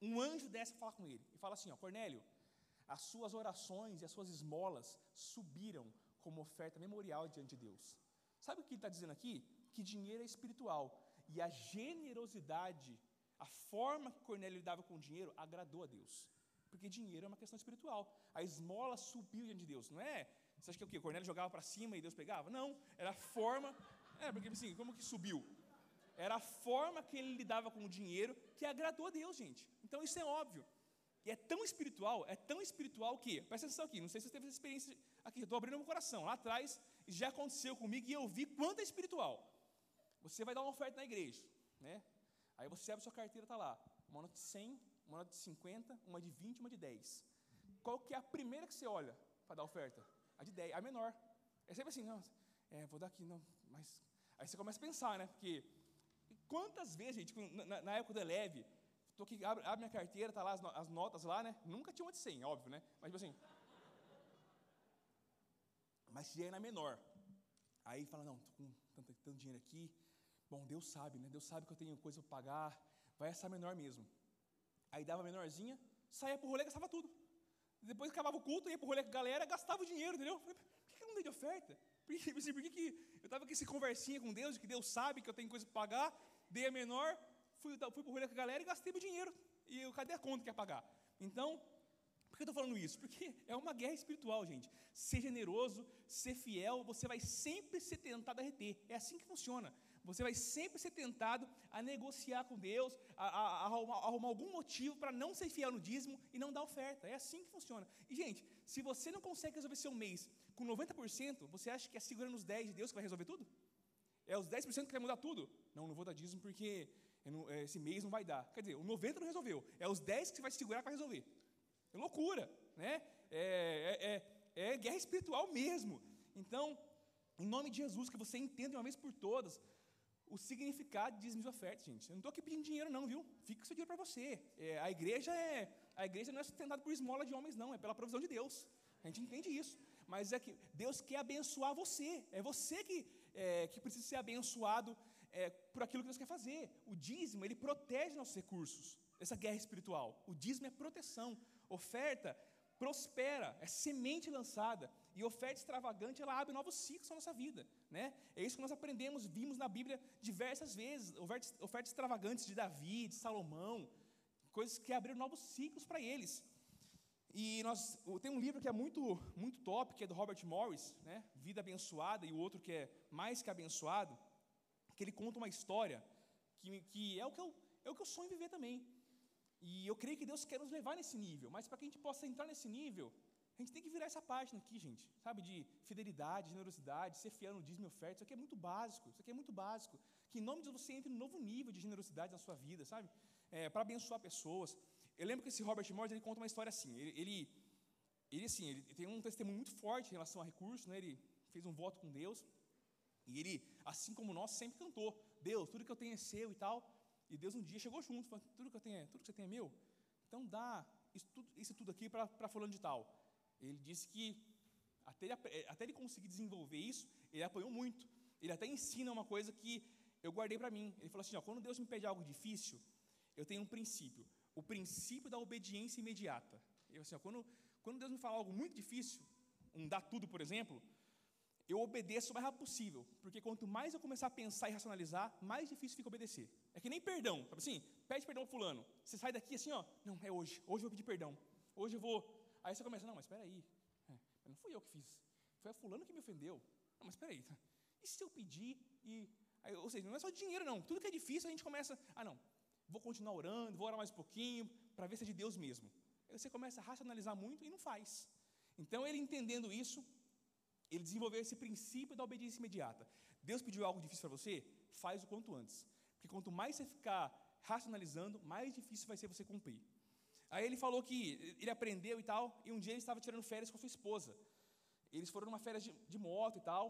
Um anjo desce para falar com ele e fala assim: ó, Cornélio, as suas orações e as suas esmolas subiram como oferta memorial diante de Deus. Sabe o que ele está dizendo aqui? Que dinheiro é espiritual e a generosidade, a forma que Cornélio lidava com o dinheiro, agradou a Deus. Porque dinheiro é uma questão espiritual. A esmola subiu diante de Deus, não é? Você acha que o quê? Cornélio jogava para cima e Deus pegava? Não, era a forma. É, porque assim, como que subiu? Era a forma que ele lidava com o dinheiro que agradou a Deus, gente. Então isso é óbvio. E é tão espiritual, é tão espiritual que, presta atenção aqui, não sei se você teve essa experiência aqui, estou abrindo meu coração. Lá atrás já aconteceu comigo e eu vi quanto é espiritual. Você vai dar uma oferta na igreja, né? Aí você abre sua carteira, está lá, uma nota de 100, uma nota de 50, uma de 20, uma de 10. Qual que é a primeira que você olha para dar oferta? A de 10, a menor. É sempre assim, não, é, vou dar aqui, não, mas. Aí você começa a pensar, né? Porque quantas vezes, gente, na, na época do Eleve, Estou aqui, abre, abre, minha carteira, tá lá as, as, notas lá, né? Nunca tinha uma de 100, óbvio, né? Mas tipo assim. Mas se é na menor. Aí fala, não, estou com tanto, tanto, dinheiro aqui. Bom, Deus sabe, né? Deus sabe que eu tenho coisa para pagar. Vai essa menor mesmo. Aí dava a menorzinha, saía pro rolê, gastava tudo. Depois acabava o culto, ia pro rolê com a galera, gastava o dinheiro, entendeu? Por que eu não dei de oferta? Por que, por que, que eu estava com esse conversinha com Deus, que Deus sabe que eu tenho coisa para pagar, dei a menor, fui, fui pro rolê com a galera e gastei meu dinheiro. E eu, cadê a conta que ia pagar? Então, por que eu estou falando isso? Porque é uma guerra espiritual, gente. Ser generoso, ser fiel, você vai sempre ser tentado a reter. É assim que funciona. Você vai sempre ser tentado a negociar com Deus, a, a, a arrumar, arrumar algum motivo para não ser fiel no dízimo e não dar oferta. É assim que funciona. E, gente, se você não consegue resolver seu mês com 90%, você acha que é segurando os 10 de Deus que vai resolver tudo? É os 10% que vai mudar tudo? Não, não vou dar dízimo porque não, é, esse mês não vai dar. Quer dizer, o 90 não resolveu. É os 10 que você vai segurar para resolver. É loucura, né? É, é, é, é, guerra espiritual mesmo. Então, em nome de Jesus, que você entenda de uma vez por todas o significado de dízimos e ofertas, gente. Eu não estou aqui pedindo dinheiro, não, viu? Fica o seu dinheiro para você. É, a igreja é a igreja não é sustentada por esmola de homens, não. É pela provisão de Deus. A gente entende isso. Mas é que Deus quer abençoar você. É você que, é, que precisa ser abençoado é, por aquilo que Deus quer fazer. O dízimo, ele protege nossos recursos, essa guerra espiritual. O dízimo é proteção. Oferta prospera, é semente lançada. E oferta extravagante, ela abre novos ciclos na nossa vida. Né? É isso que nós aprendemos, vimos na Bíblia diversas vezes. Ofertas, ofertas extravagantes de Davi, de Salomão, coisas que abriram novos ciclos para eles. E nós tem um livro que é muito muito top, que é do Robert Morris, né? Vida abençoada, e o outro que é mais que abençoado que ele conta uma história que, que é, o que eu, é o que eu sonho viver também. E eu creio que Deus quer nos levar nesse nível, mas para que a gente possa entrar nesse nível, a gente tem que virar essa página aqui, gente, sabe, de fidelidade, generosidade, ser fiel no dízimo e oferta, isso aqui é muito básico, isso aqui é muito básico. Que em nome de Deus você entre num novo nível de generosidade na sua vida, sabe, é, para abençoar pessoas. Eu lembro que esse Robert Morris, ele conta uma história assim, ele, ele, ele, assim, ele tem um testemunho muito forte em relação a recursos, né, ele fez um voto com Deus, e ele, assim como nós, sempre cantou: Deus, tudo que eu tenho é seu e tal. E Deus um dia chegou junto, falou: tudo que eu tenho é, tudo que você tem é meu. Então dá isso tudo, isso tudo aqui para fulano de tal. Ele disse que até ele, eh, até ele conseguir desenvolver isso, ele apanhou muito. Ele até ensina uma coisa que eu guardei para mim. Ele falou assim: ó, quando Deus me pede algo difícil, eu tenho um princípio, o princípio da obediência imediata. Falou assim: ó, quando, quando Deus me fala algo muito difícil, um dá tudo, por exemplo, eu obedeço o mais rápido possível, porque quanto mais eu começar a pensar e racionalizar, mais difícil fica obedecer. É que nem perdão, sabe assim? Pede perdão ao fulano. Você sai daqui assim, ó, não, é hoje, hoje eu vou pedir perdão. Hoje eu vou. Aí você começa, não, mas espera aí. É, não fui eu que fiz. Foi a fulano que me ofendeu. Não, mas espera aí. E se eu pedir e aí, ou seja, não é só dinheiro não. Tudo que é difícil a gente começa, ah, não. Vou continuar orando, vou orar mais um pouquinho para ver se é de Deus mesmo. Aí você começa a racionalizar muito e não faz. Então ele entendendo isso, ele desenvolveu esse princípio da obediência imediata. Deus pediu algo difícil para você, faz o quanto antes. Porque quanto mais você ficar racionalizando, mais difícil vai ser você cumprir. Aí ele falou que ele aprendeu e tal, e um dia ele estava tirando férias com a sua esposa. Eles foram numa férias de, de moto e tal.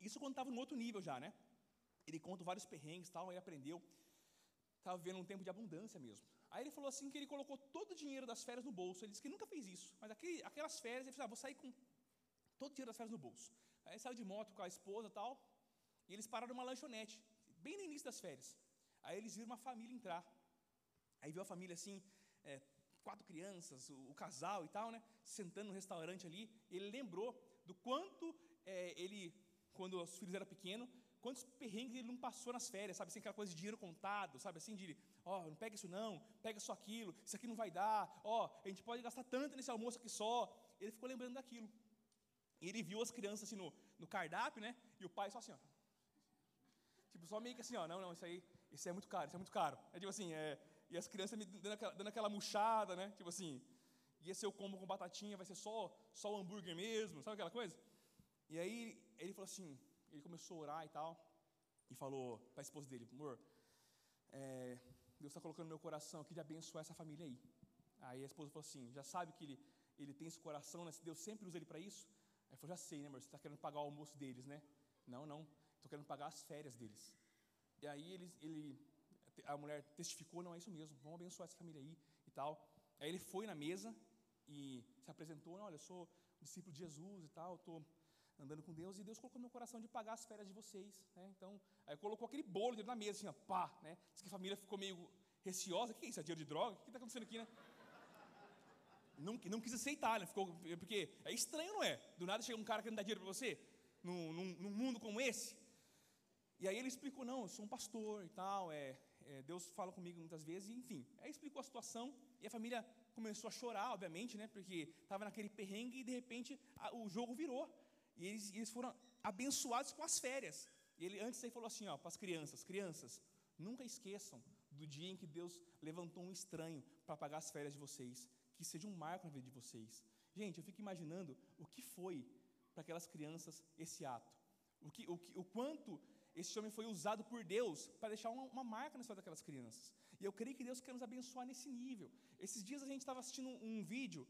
Isso quando estava no outro nível já, né? Ele conta vários perrengues e tal, ele aprendeu. Estava vivendo um tempo de abundância mesmo. Aí ele falou assim que ele colocou todo o dinheiro das férias no bolso. Ele disse que nunca fez isso, mas aquele, aquelas férias, ele falou, ah, vou sair com todo o dinheiro das férias no bolso. Aí saiu de moto com a esposa e tal, e eles pararam numa lanchonete, bem no início das férias. Aí eles viram uma família entrar. Aí viu a família assim, é, quatro crianças, o, o, casal e tal, né? Sentando no restaurante ali. Ele lembrou do quanto é, ele, quando os filhos eram pequenos, quantos perrengues ele não passou nas férias, sabe? Assim, aquela coisa de dinheiro contado, sabe? Assim, de, ó, oh, não pega isso não, pega só aquilo, isso aqui não vai dar, ó, oh, a gente pode gastar tanto nesse almoço aqui só. Ele ficou lembrando daquilo. E ele viu as crianças assim no, no cardápio, né? E o pai só assim, ó. Tipo, só meio que assim, ó, não, não, isso aí, isso é muito caro, isso é muito caro. É tipo assim, é, e as crianças me dando aquela, dando aquela murchada, né? Tipo assim, ia ser o combo com batatinha, vai ser só, só o hambúrguer mesmo, sabe aquela coisa? E aí ele falou assim, ele começou a orar e tal, e falou para a esposa dele, amor, é, Deus está colocando no meu coração aqui de abençoar essa família aí. Aí a esposa falou assim, já sabe que ele, ele tem esse coração, né? Deus sempre usa ele para isso? Aí falou, já sei, né, amor, você está querendo pagar o almoço deles, né? Não, não, estou querendo pagar as férias deles. E aí ele, ele, a mulher testificou, não, é isso mesmo, vamos abençoar essa família aí e tal. Aí ele foi na mesa e se apresentou, olha, eu sou discípulo de Jesus e tal, estou andando com Deus, e Deus colocou no meu coração de pagar as férias de vocês. Né? Então, aí colocou aquele bolo da mesa, assim, ó, pá, né? Diz que a família ficou meio receosa, o que é isso? É dinheiro de droga? O que está acontecendo aqui, né? Não, não quis aceitar, né? Ficou, porque é estranho, não é? Do nada chega um cara querendo dar dinheiro para você, num, num, num, mundo como esse. E aí ele explicou, não, eu sou um pastor e tal, é, é Deus fala comigo muitas vezes, enfim. Aí explicou a situação, e a família começou a chorar, obviamente, né? Porque estava naquele perrengue e de repente a, o jogo virou. E eles, eles foram abençoados com as férias. E ele antes ele falou assim, ó, para as crianças, crianças, nunca esqueçam do dia em que Deus levantou um estranho para pagar as férias de vocês, que seja um marco na vida de vocês. Gente, eu fico imaginando o que foi para aquelas crianças esse ato. O, que, o, que, o quanto esse homem foi usado por Deus para deixar uma, uma, marca na história daquelas crianças. E eu creio que Deus quer nos abençoar nesse nível. Esses dias a gente estava assistindo um, um vídeo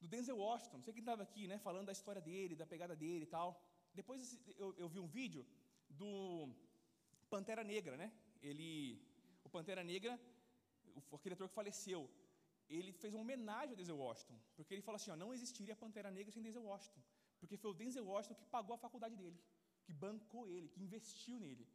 do Denzel Washington. Sei quem estava aqui, né, falando da história dele, da pegada dele e tal. Depois eu, eu vi um vídeo do Pantera Negra, né? Ele, o Pantera Negra, o, aquele que faleceu, ele fez uma homenagem ao Denzel Washington, porque ele falou assim, ó, não existiria Pantera Negra sem Denzel Washington, porque foi o Denzel Washington que pagou a faculdade dele, que bancou ele, que investiu nele.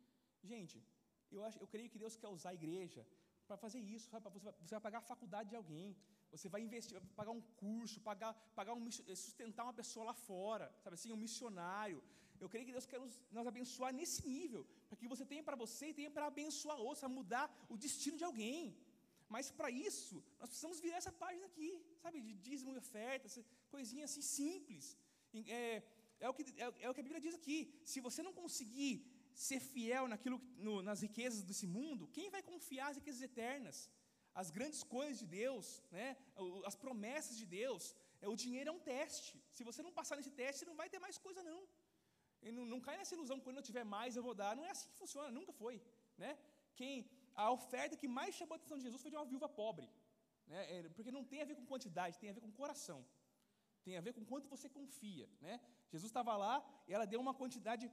Gente, eu, acho, eu creio que Deus quer usar a igreja para fazer isso, sabe? Você, vai, você vai pagar a faculdade de alguém, você vai investir, vai pagar um curso, pagar, pagar um, sustentar uma pessoa lá fora, sabe assim, um missionário. Eu creio que Deus quer nos, nos abençoar nesse nível, para que você tenha para você e tenha para abençoar outros, para mudar o destino de alguém. Mas para isso, nós precisamos virar essa página aqui, sabe, de dízimo e oferta, coisinha assim simples. É, é, o que, é, é, o que a Bíblia diz aqui. Se você não conseguir ser fiel naquilo, no, nas riquezas desse mundo, quem vai confiar nas riquezas eternas? As grandes coisas de Deus, né, as promessas de Deus, é, o dinheiro é um teste. Se você não passar nesse teste, não vai ter mais coisa, não. E não, não cai nessa ilusão, quando eu tiver mais, eu vou dar. Não é assim que funciona, nunca foi. Né? Quem, a oferta que mais chamou a atenção de Jesus foi de uma viúva pobre. Né? É, porque não tem a ver com quantidade, tem a ver com coração. Tem a ver com quanto você confia. Né? Jesus estava lá e ela deu uma quantidade,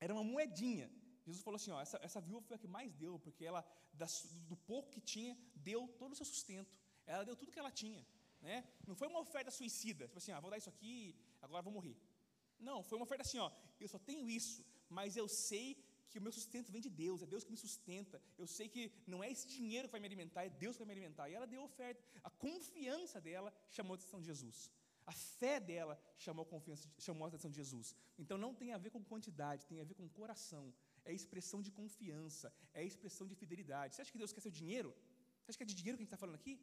era uma moedinha. Jesus falou assim: ó, essa, essa viúva foi a que mais deu, porque ela, do pouco que tinha, deu todo o seu sustento. Ela deu tudo que ela tinha. Né? Não foi uma oferta suicida, tipo assim, ah, vou dar isso aqui, agora vou morrer. Não, foi uma oferta assim: ó, eu só tenho isso, mas eu sei que o meu sustento vem de Deus, é Deus que me sustenta. Eu sei que não é esse dinheiro que vai me alimentar, é Deus que vai me alimentar. E ela deu oferta. A confiança dela chamou a atenção de Jesus. A fé dela chamou a, confiança, chamou a atenção de Jesus. Então não tem a ver com quantidade, tem a ver com coração é expressão de confiança, é expressão de fidelidade. Você acha que Deus quer seu dinheiro? Você acha que é de dinheiro que a gente está falando aqui?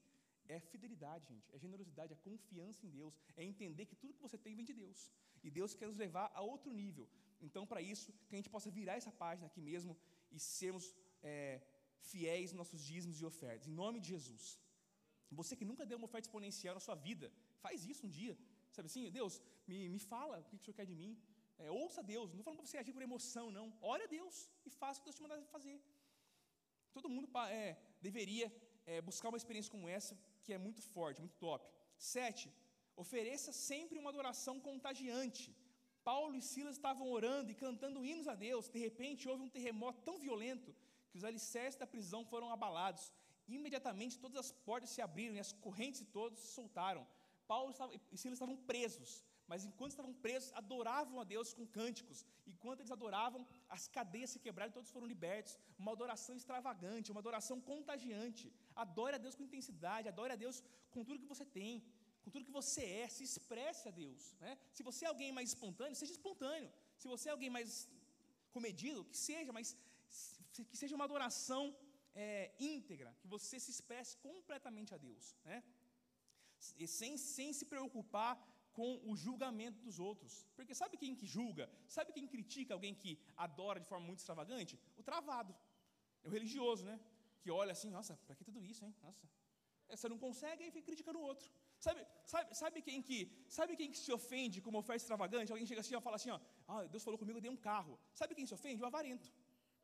É fidelidade, gente, é generosidade, é confiança em Deus, é entender que tudo que você tem vem de Deus. E Deus quer nos levar a outro nível. Então, para isso, que a gente possa virar essa página aqui mesmo e sermos é, fiéis nos nossos dízimos e ofertas. Em nome de Jesus. Você que nunca deu uma oferta exponencial na sua vida, faz isso um dia. Sabe assim, Deus, me, me fala o que o Senhor quer de mim. É, ouça Deus, não estou falando para você agir por emoção, não. Ore a Deus e faça o que Deus te mandar fazer. Todo mundo é, deveria é, buscar uma experiência como essa, que é muito forte, muito top. Sete, ofereça sempre uma adoração contagiante. Paulo e Silas estavam orando e cantando hinos a Deus. De repente, houve um terremoto tão violento que os alicerces da prisão foram abalados Imediatamente todas as portas se abriram e as correntes todos se soltaram. Paulo e Silas estavam presos, mas enquanto estavam presos, adoravam a Deus com cânticos. Enquanto eles adoravam, as cadeias se quebraram e todos foram libertos. Uma adoração extravagante, uma adoração contagiante. Adore a Deus com intensidade, adore a Deus com tudo que você tem, com tudo que você é. Se expresse a Deus. Né? Se você é alguém mais espontâneo, seja espontâneo. Se você é alguém mais comedido, que seja, mas que seja uma adoração é, íntegra, que você se expresse completamente a Deus. Né? Sem, sem se preocupar com o julgamento dos outros. Porque sabe quem que julga? Sabe quem critica alguém que adora de forma muito extravagante? O travado. É o religioso, né? Que olha assim, nossa, para que tudo isso, hein? Nossa. É, você não consegue, aí fica criticando o outro. Sabe, sabe, sabe, quem que, sabe quem que se ofende com uma oferta extravagante? Alguém chega assim e fala assim, ó, ah, Deus falou comigo, eu dei um carro. Sabe quem se ofende? O avarento.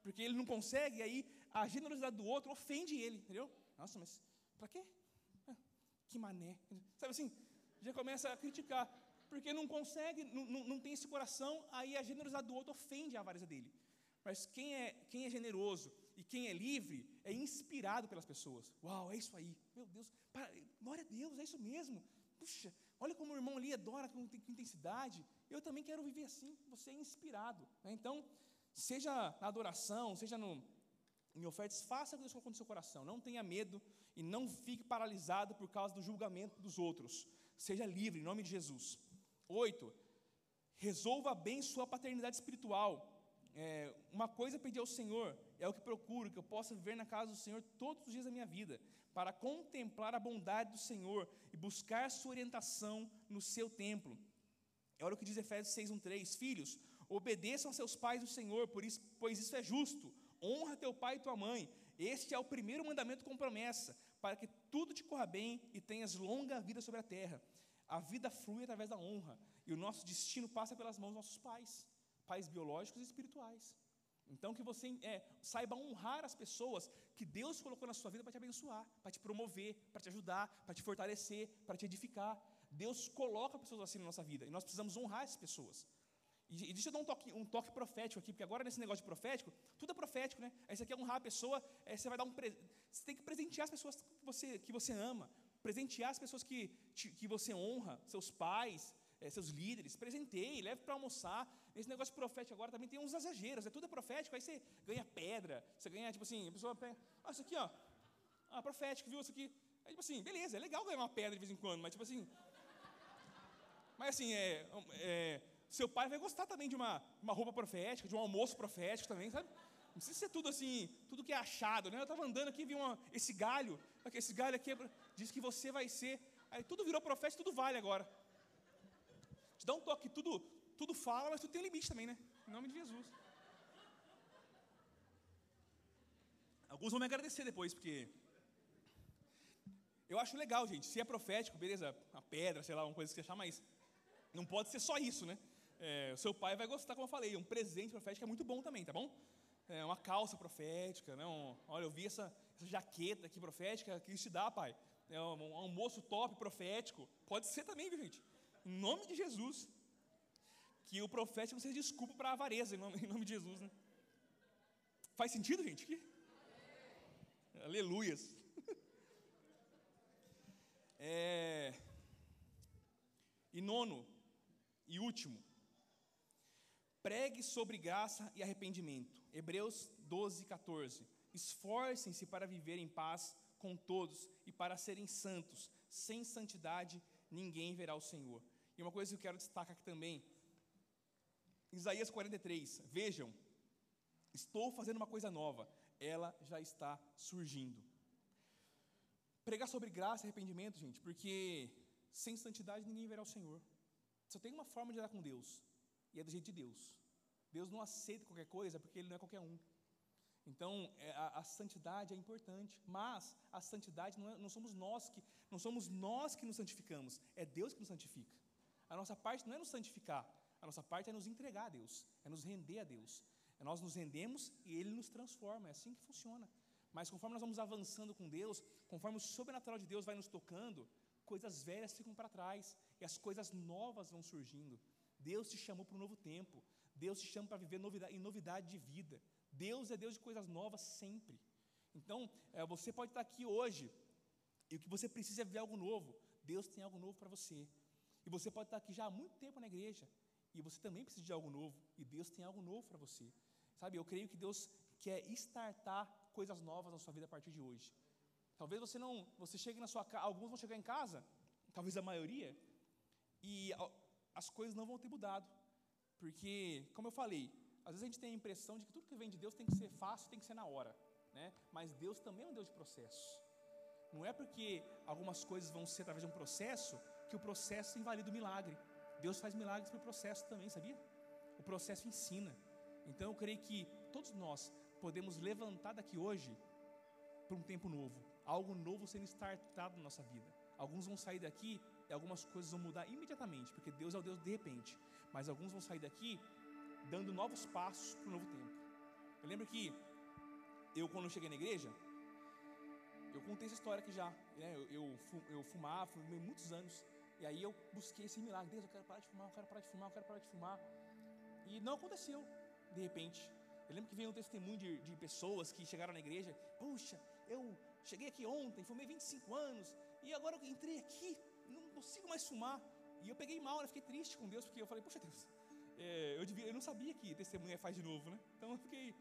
Porque ele não consegue, aí a generosidade do outro ofende ele, entendeu? Nossa, mas para quê? Ah, que mané. Sabe assim, já começa a criticar, porque não consegue, não, não, tem esse coração, aí a generosidade do outro ofende a avareza dele. Mas quem é, quem é generoso e quem é livre é inspirado pelas pessoas. Uau, é isso aí. Meu Deus, para, glória a Deus, é isso mesmo. Puxa, olha como o irmão ali adora com intensidade. Eu também quero viver assim. Você é inspirado. Né? Então, seja na adoração, seja no, em ofertas, faça o que Deus colocou no seu coração. Não tenha medo e não fique paralisado por causa do julgamento dos outros. Seja livre, em nome de Jesus. Oito, resolva bem sua paternidade espiritual. É, uma coisa pedir ao Senhor, é o que procuro, que eu possa viver na casa do Senhor todos os dias da minha vida, para contemplar a bondade do Senhor e buscar sua orientação no seu templo. É o que diz Efésios 6:1-3. Filhos, obedeçam a seus pais do Senhor, por isso, pois isso é justo. Honra teu pai e tua mãe. Este é o primeiro mandamento com promessa, para que tudo te corra bem e tenhas longa vida sobre a terra. A vida flui através da honra, e o nosso destino passa pelas mãos dos nossos pais, pais biológicos e espirituais. Então, que você é, saiba honrar as pessoas que Deus colocou na sua vida para te abençoar, para te promover, para te ajudar, para te fortalecer, para te edificar. Deus coloca pessoas assim na nossa vida, e nós precisamos honrar essas pessoas. E, deixa eu dar um toque, um toque profético aqui, porque agora nesse negócio de profético, tudo é profético, né? Aí você quer honrar a pessoa, aí você vai dar um Você tem que presentear as pessoas você, que você ama, presentear as pessoas que, que você honra, seus pais, é, seus líderes, presenteie, leve para almoçar. Esse negócio profético agora também tem uns exageros, é tudo é profético, aí você ganha pedra, você ganha, tipo assim, a pessoa pega, ah, isso aqui, ó, ah, profético, viu, isso aqui. Aí, tipo assim, beleza, é legal ganhar uma pedra de vez em quando, mas tipo assim. Mas assim, é, é seu pai vai gostar também de uma, uma roupa profética, de um almoço profético também, sabe? Não precisa ser tudo assim, tudo que é achado, né? Eu estava andando aqui vi uma, esse galho, esse galho aqui é diz que você vai ser, aí tudo virou profético, tudo vale agora. Te dá um toque, tudo, tudo fala, mas tudo tem limite também, né? Em nome de Jesus. Alguns vão me agradecer depois, porque eu acho legal, gente. Se é profético, beleza, a pedra, sei lá, uma coisa que você achar, mas não pode ser só isso, né? É, o seu pai vai gostar, como eu falei, um presente profético é muito bom também, tá bom? É, uma calça profética, né? Um, olha, eu vi essa, essa, jaqueta aqui profética, que isso te dá, pai. É um, almoço top profético. Pode ser também, viu, gente? Em nome de Jesus. Que o profético não seja desculpa para a avareza, em nome, em nome, de Jesus, né? Faz sentido, gente? Que? Aleluias. É... E nono, e último, pregue sobre graça e arrependimento. Hebreus 12, 14. Esforcem-se para viver em paz com todos e para serem santos. Sem santidade ninguém verá o Senhor. E uma coisa que eu quero destacar aqui também, Isaías 43. Vejam, estou fazendo uma coisa nova, ela já está surgindo. Pregar sobre graça e arrependimento, gente, porque sem santidade ninguém verá o Senhor. Só tem uma forma de andar com Deus, e é do jeito de Deus. Deus não aceita qualquer coisa porque Ele não é qualquer um. Então, é, a, a, santidade é importante, mas a santidade não, é, não, somos nós que não somos nós que nos santificamos, é Deus que nos santifica. A nossa parte não é nos santificar, a nossa parte é nos entregar a Deus, é nos render a Deus. É nós nos rendemos e Ele nos transforma, é assim que funciona. Mas conforme nós vamos avançando com Deus, conforme o sobrenatural de Deus vai nos tocando, coisas velhas ficam para trás e as coisas novas vão surgindo. Deus te chamou para um novo tempo. Deus te chama para viver novidade, em novidade de vida. Deus é Deus de coisas novas sempre. Então, é, você pode estar aqui hoje e o que você precisa é ver algo novo. Deus tem algo novo para você. E você pode estar aqui já há muito tempo na igreja e você também precisa de algo novo. E Deus tem algo novo para você. Sabe, eu creio que Deus quer startar coisas novas na sua vida a partir de hoje. Talvez você não, você chegue na sua casa, alguns vão chegar em casa, talvez a maioria, e as coisas não vão ter mudado. Porque, como eu falei, às vezes a gente tem a impressão de que tudo que vem de Deus tem que ser fácil, tem que ser na hora. Né? Mas Deus também é um Deus de processo. Não é porque algumas coisas vão ser através de um processo que o processo invalida o milagre. Deus faz milagres pelo processo também, sabia? O processo ensina. Então eu creio que todos nós podemos levantar daqui hoje para um tempo novo, algo novo sendo startado na nossa vida. Alguns vão sair daqui e algumas coisas vão mudar imediatamente, porque Deus é o Deus de repente. Mas alguns vão sair daqui dando novos passos para o novo tempo. Eu lembro que eu, quando cheguei na igreja, eu contei essa história aqui já. Né? Eu, eu, eu fumava, fumei muitos anos. E aí eu busquei esse milagre. Deus, eu quero parar de fumar, eu quero parar de fumar, eu quero parar de fumar. E não aconteceu, de repente. Eu lembro que veio um testemunho de, de pessoas que chegaram na igreja. Puxa, eu cheguei aqui ontem, fumei 25 anos. E agora eu entrei aqui, não consigo mais fumar. E eu peguei mal, eu fiquei triste com Deus, porque eu falei, puxa Deus, é, eu, devia, eu não sabia que testemunha faz de novo, né? Então eu fiquei,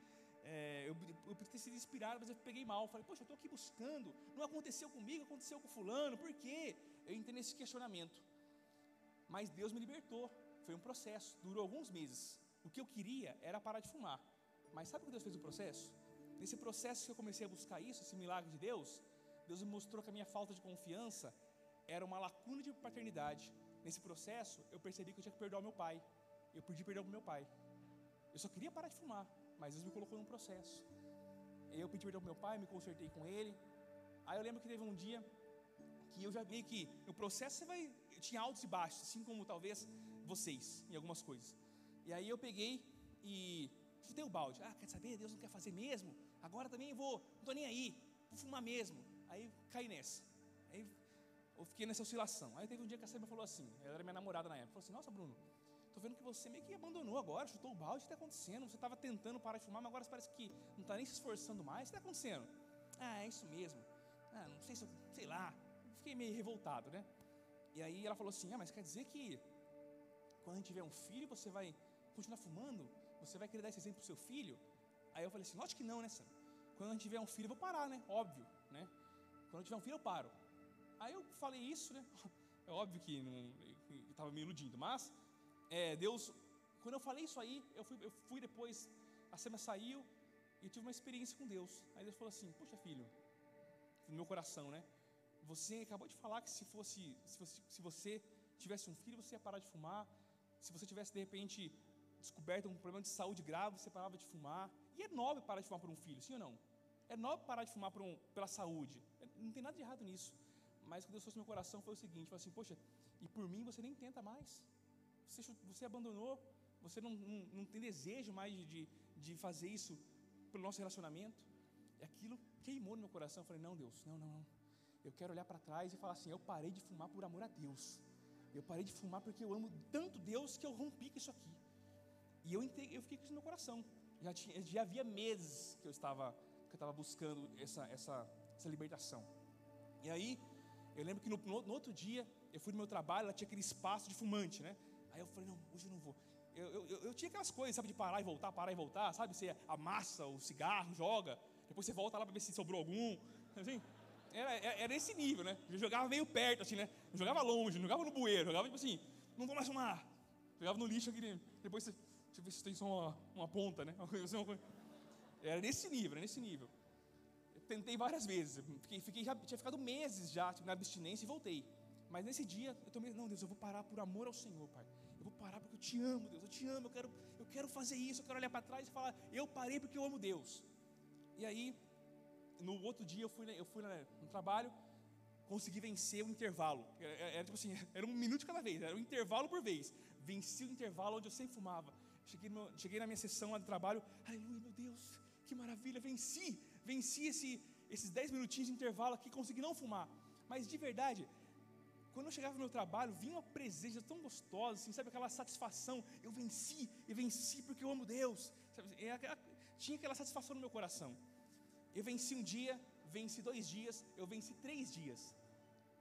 é, eu, eu ter sido inspirado, mas eu peguei mal. Falei, poxa, eu estou aqui buscando, não aconteceu comigo, aconteceu com fulano, por quê? Eu entrei nesse questionamento. Mas Deus me libertou, foi um processo, durou alguns meses. O que eu queria era parar de fumar. Mas sabe o que Deus fez no processo? Nesse processo que eu comecei a buscar isso, esse milagre de Deus, Deus me mostrou que a minha falta de confiança era uma lacuna de paternidade. Nesse processo, eu percebi que eu tinha que perdoar meu pai. Eu pedi perdão para meu pai. Eu só queria parar de fumar mas Deus me colocou num processo. Eu pedi perdão para meu pai, me consertei com ele. Aí eu lembro que teve um dia que eu já meio que no processo você vai tinha altos e baixos, assim como talvez vocês em algumas coisas. E aí eu peguei e chutei o balde. Ah, quer saber? Deus não quer fazer mesmo. Agora também vou, não estou nem aí, vou fumar mesmo. Aí caí nessa. Aí eu fiquei nessa oscilação. Aí teve um dia que a Seba falou assim, ela era minha namorada na época, falou assim: Nossa, Bruno, Estou vendo que você meio que abandonou agora, chutou o balde, o que está acontecendo? Você estava tentando parar de fumar, mas agora parece que não está nem se esforçando mais. O que está acontecendo? Ah, é isso mesmo. Ah, não sei se eu, sei lá. Fiquei meio revoltado, né? E aí ela falou assim: Ah, mas quer dizer que quando a gente tiver um filho, você vai continuar fumando? Você vai querer dar esse exemplo para o seu filho? Aí eu falei assim: Note que não, né, Sam? Quando a gente tiver um filho, eu vou parar, né? Óbvio, né? Quando eu tiver um filho, eu paro. Aí eu falei isso, né? É óbvio que não, estava me iludindo, mas é, Deus, quando eu falei isso aí, eu fui, eu fui depois, a Sema saiu e tive uma experiência com Deus. Aí Deus falou assim: Poxa, filho, no meu coração, né? Você acabou de falar que se fosse, se você, se você tivesse um filho, você ia parar de fumar. Se você tivesse de repente descoberto um problema de saúde grave, você parava de fumar. E é nobre parar de fumar por um filho, sim ou não? É nobre parar de fumar um, pela saúde. Não tem nada de errado nisso. Mas o que Deus falou no meu coração foi o seguinte: falou assim, poxa, e por mim você nem tenta mais você, você abandonou, você não, não, não, tem desejo mais de, de fazer isso pelo nosso relacionamento. E aquilo queimou no meu coração. Eu falei: Não, Deus, não, não, não. Eu quero olhar para trás e falar assim: Eu parei de fumar por amor a Deus. Eu parei de fumar porque eu amo tanto Deus que eu rompi com isso aqui. E eu, eu fiquei com isso no meu coração. Já, tinha, já havia meses que eu estava, que eu estava buscando essa, essa, essa libertação. E aí, eu lembro que no, no, no outro dia, eu fui no meu trabalho, lá tinha aquele espaço de fumante, né? Aí eu falei, não, hoje eu não vou. Eu, eu, eu, tinha aquelas coisas, sabe, de parar e voltar, parar e voltar, sabe? Você amassa o cigarro, joga, depois você volta lá para ver se sobrou algum. Assim, era, era esse nível, né? Eu jogava meio perto, assim, né? Eu jogava longe, jogava no bueiro, jogava tipo assim, não vou mais fumar. Jogava no lixo aqui, depois você, deixa eu ver se tem só uma, uma ponta, né? Era nesse nível, era nesse nível. Eu tentei várias vezes, fiquei, fiquei já, tinha ficado meses já tipo, na abstinência e voltei. Mas nesse dia eu tomei, não, Deus, eu vou parar por amor ao Senhor, Pai. Vou parar porque eu te amo, Deus. Eu te amo, eu quero, eu quero fazer isso, eu quero olhar para trás e falar, eu parei porque eu amo Deus. E aí, no outro dia eu fui, eu fui no trabalho, consegui vencer o intervalo. Era, era, tipo assim, era um minuto cada vez, era um intervalo por vez. Venci o intervalo onde eu sempre fumava. Cheguei, no, cheguei na minha sessão lá de trabalho, aleluia, meu Deus, que maravilha, venci, venci esse, esses 10 minutinhos de intervalo aqui, consegui não fumar. Mas de verdade, quando eu chegava no meu trabalho, vinha uma presença tão gostosa, assim, sabe aquela satisfação, eu venci, e venci porque eu amo Deus. Sabe, tinha aquela satisfação no meu coração. Eu venci um dia, venci dois dias, eu venci três dias.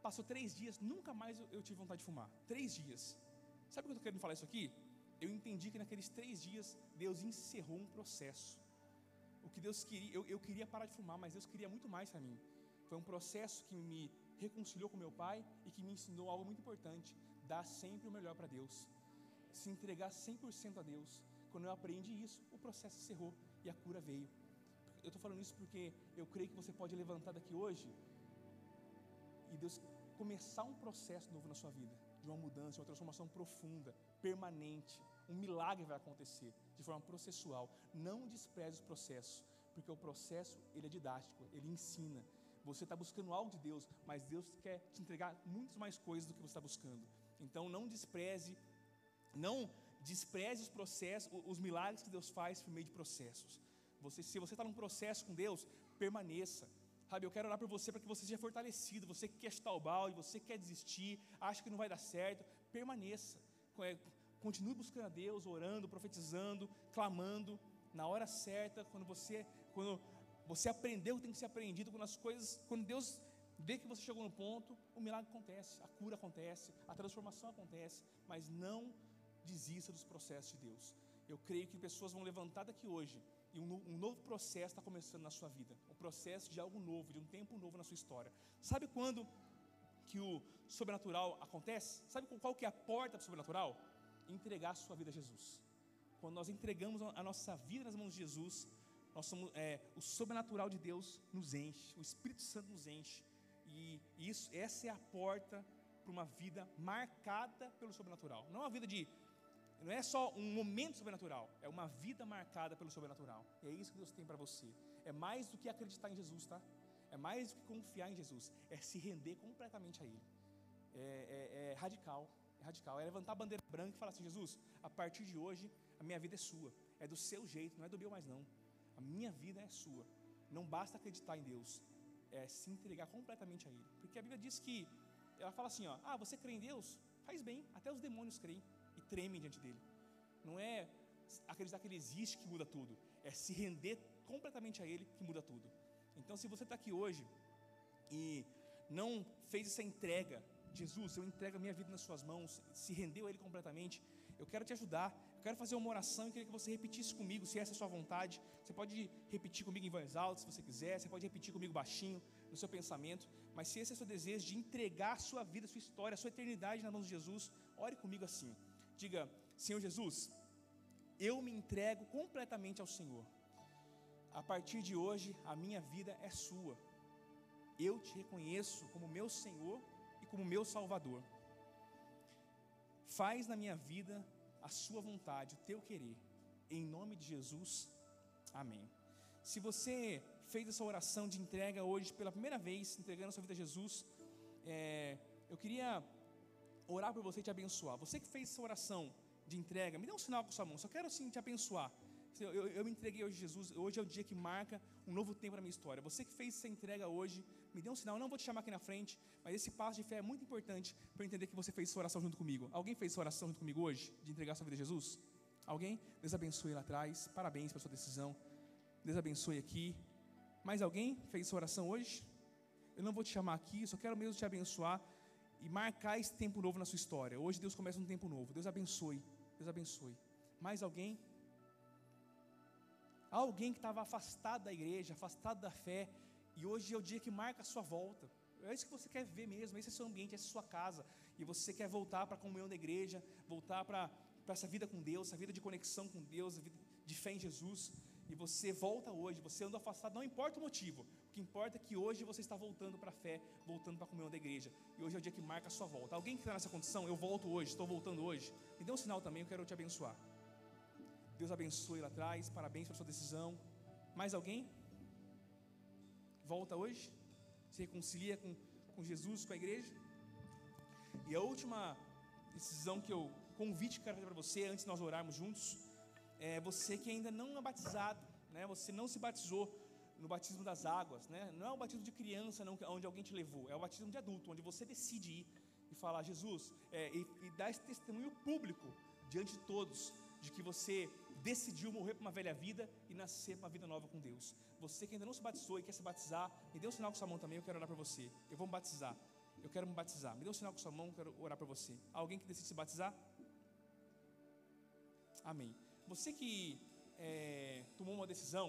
Passou três dias, nunca mais eu, eu tive vontade de fumar. Três dias. Sabe por que eu estou querendo falar isso aqui? Eu entendi que naqueles três dias Deus encerrou um processo. O que Deus queria, eu, eu queria parar de fumar, mas Deus queria muito mais para mim. Foi um processo que me reconciliou com meu pai e que me ensinou algo muito importante: dar sempre o melhor para Deus, se entregar 100% a Deus. Quando eu aprendi isso, o processo encerrou e a cura veio. Eu estou falando isso porque eu creio que você pode levantar daqui hoje e Deus começar um processo novo na sua vida, de uma mudança, uma transformação profunda, permanente. Um milagre vai acontecer de forma processual. Não despreze os processos, porque o processo ele é didático, ele ensina. Você está buscando algo de Deus, mas Deus quer te entregar muitas mais coisas do que você está buscando. Então não despreze, não despreze os processos, os milagres que Deus faz por meio de processos. Você, se você está num processo com Deus, permaneça. Sabe, eu quero orar por você para que você seja fortalecido. Você que quer chutar o balde, você que quer desistir, acha que não vai dar certo, permaneça. É, continue buscando a Deus, orando, profetizando, clamando na hora certa, quando você, quando você aprendeu o que tem que ser aprendido, quando as coisas, quando Deus vê que você chegou no ponto, o milagre acontece, a cura acontece, a transformação acontece, mas não desista dos processos de Deus. Eu creio que pessoas vão levantar daqui hoje e um, um novo processo está começando na sua vida, um processo de algo novo, de um tempo novo na sua história. Sabe quando que o sobrenatural acontece? Sabe qual que é a porta para o sobrenatural? Entregar a sua vida a Jesus. Quando nós entregamos a nossa vida nas mãos de Jesus, nós somos, é, o sobrenatural de Deus nos enche, o Espírito Santo nos enche, e isso, essa é a porta para uma vida marcada pelo sobrenatural. Não é uma vida de não é só um momento sobrenatural, é uma vida marcada pelo sobrenatural. E é isso que Deus tem para você. É mais do que acreditar em Jesus, tá? É mais do que confiar em Jesus. É se render completamente a Ele. É, é, é radical. É radical. É levantar a bandeira branca e falar assim: Jesus, a partir de hoje, a minha vida é sua. É do seu jeito, não é do meu mais não. A minha vida é sua. Não basta acreditar em Deus, é se entregar completamente a Ele. Porque a Bíblia diz que, ela fala assim: ó, ah, você crê em Deus? Faz bem, até os demônios creem e tremem diante dele. Não é acreditar que ele existe que muda tudo, é se render completamente a ele que muda tudo. Então, se você está aqui hoje e não fez essa entrega, Jesus, eu entrego a minha vida nas suas mãos, se rendeu a ele completamente, eu quero te ajudar, quero fazer uma oração e queria que você repetisse comigo, se essa é a sua vontade. Você pode repetir comigo em voz alta, se você quiser, você pode repetir comigo baixinho, no seu pensamento, mas se esse é o seu desejo de entregar a sua vida, a sua história, a sua eternidade nas mãos de Jesus, ore comigo assim. Diga, Senhor Jesus, eu me entrego completamente ao Senhor. A partir de hoje, a minha vida é sua. Eu te reconheço como meu Senhor e como meu Salvador. Faz na minha vida a sua vontade, o teu querer. Em nome de Jesus, amém. Se você fez essa oração de entrega hoje pela primeira vez, entregando a sua vida a Jesus, é, eu queria orar por você e te abençoar. Você que fez essa oração de entrega, me dê um sinal com sua mão. Só quero sim te abençoar. Eu, eu, eu, me entreguei hoje a Jesus. Hoje é o dia que marca um novo tempo na minha história. Você que fez essa entrega hoje, me dê um sinal. Eu não vou te chamar aqui na frente, mas esse passo de fé é muito importante para entender que você fez essa oração junto comigo. Alguém fez essa oração junto comigo hoje, de entregar sua vida a Jesus? Alguém? Deus abençoe lá atrás. Parabéns pela sua decisão. Deus abençoe aqui. Mais alguém fez essa oração hoje? Eu não vou te chamar aqui, só quero mesmo te abençoar e marcar esse tempo novo na sua história. Hoje Deus começa um tempo novo. Deus abençoe. Deus abençoe. Mais alguém? Alguém que estava afastado da igreja, afastado da fé, e hoje é o dia que marca a sua volta. É isso que você quer ver mesmo, esse é o seu ambiente, essa é a sua casa. E você quer voltar para a comunhão da igreja, voltar para, essa vida com Deus, essa vida de conexão com Deus, a vida de fé em Jesus. E você volta hoje, você anda afastado, não importa o motivo. O que importa é que hoje você está voltando para a fé, voltando para a comunhão da igreja. E hoje é o dia que marca a sua volta. Alguém que está nessa condição, eu volto hoje, estou voltando hoje. Me dê um sinal também, eu quero te abençoar. Deus abençoe lá atrás, parabéns pela sua decisão. Mais alguém? Volta hoje? Se reconcilia com, com Jesus, com a igreja? E a última decisão que eu, convite que quero fazer para você, antes de nós orarmos juntos, é você que ainda não é batizado, né? Você não se batizou no batismo das águas, né? Não é o batismo de criança, não, onde alguém te levou, é o batismo de adulto, onde você decide ir e falar Jesus é, e, e dar esse testemunho público diante de todos de que você decidiu morrer para uma velha vida e nascer para uma vida nova com Deus. Você que ainda não se batizou e quer se batizar, me dê um sinal com sua mão também, eu quero orar para você. Eu vou me batizar. Eu quero me batizar. Me dê um sinal com sua mão, eu quero orar para você. Alguém que decide se batizar? Amém. Você que é, tomou uma decisão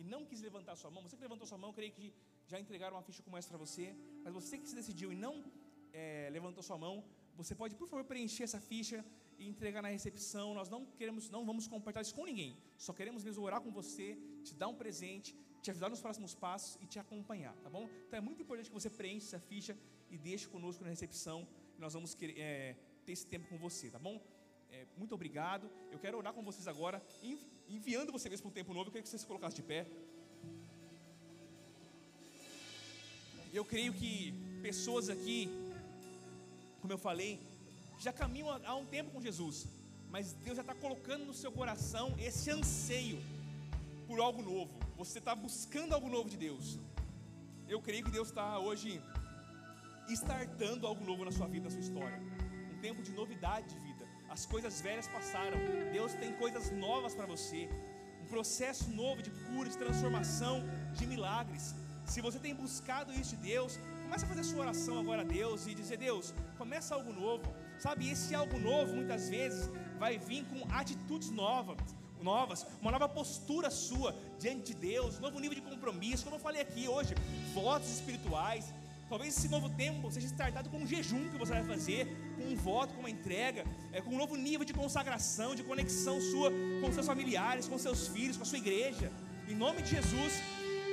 e não quis levantar sua mão, você que levantou sua mão, eu creio que já entregaram uma ficha como essa para você, mas você que se decidiu e não é, levantou sua mão, você pode, por favor, preencher essa ficha e entregar na recepção. Nós não queremos, não vamos compartilhar isso com ninguém. Só queremos mesmo orar com você, te dar um presente, te ajudar nos próximos passos e te acompanhar, tá bom? Então é muito importante que você preencha essa ficha e deixe conosco na recepção. Nós vamos querer, é, ter esse tempo com você, tá bom? É, muito obrigado. Eu quero orar com vocês agora, enviando vocês para um tempo novo. Eu queria que vocês se colocassem de pé. Eu creio que pessoas aqui, como eu falei, já caminham há um tempo com Jesus, mas Deus já está colocando no seu coração esse anseio por algo novo. Você está buscando algo novo de Deus. Eu creio que Deus está hoje startando algo novo na sua vida, na sua história. Um tempo de novidade de vida. As coisas velhas passaram. Deus tem coisas novas para você. Um processo novo de cura, de transformação, de milagres. Se você tem buscado isso de Deus, comece a fazer a sua oração agora a Deus e dizer: Deus, começa algo novo. Sabe, esse algo novo muitas vezes vai vir com atitudes novas, novas, uma nova postura sua diante de Deus, um novo nível de compromisso. Como eu falei aqui hoje, votos espirituais. Talvez esse novo tempo seja startado com um jejum que você vai fazer, com um voto, com uma entrega, é, com um novo nível de consagração, de conexão sua com seus familiares, com seus filhos, com a sua igreja. Em nome de Jesus,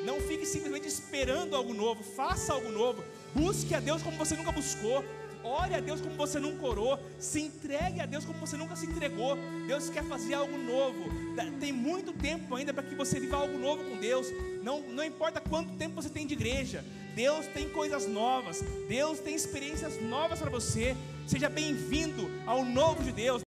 não fique simplesmente esperando algo novo, faça algo novo, busque a Deus como você nunca buscou. Ore a Deus como você nunca orou. Se entregue a Deus como você nunca se entregou. Deus quer fazer algo novo. Tem muito tempo ainda para que você viva algo novo com Deus. Não, não importa quanto tempo você tem de igreja. Deus tem coisas novas. Deus tem experiências novas para você. Seja bem-vindo ao novo de Deus.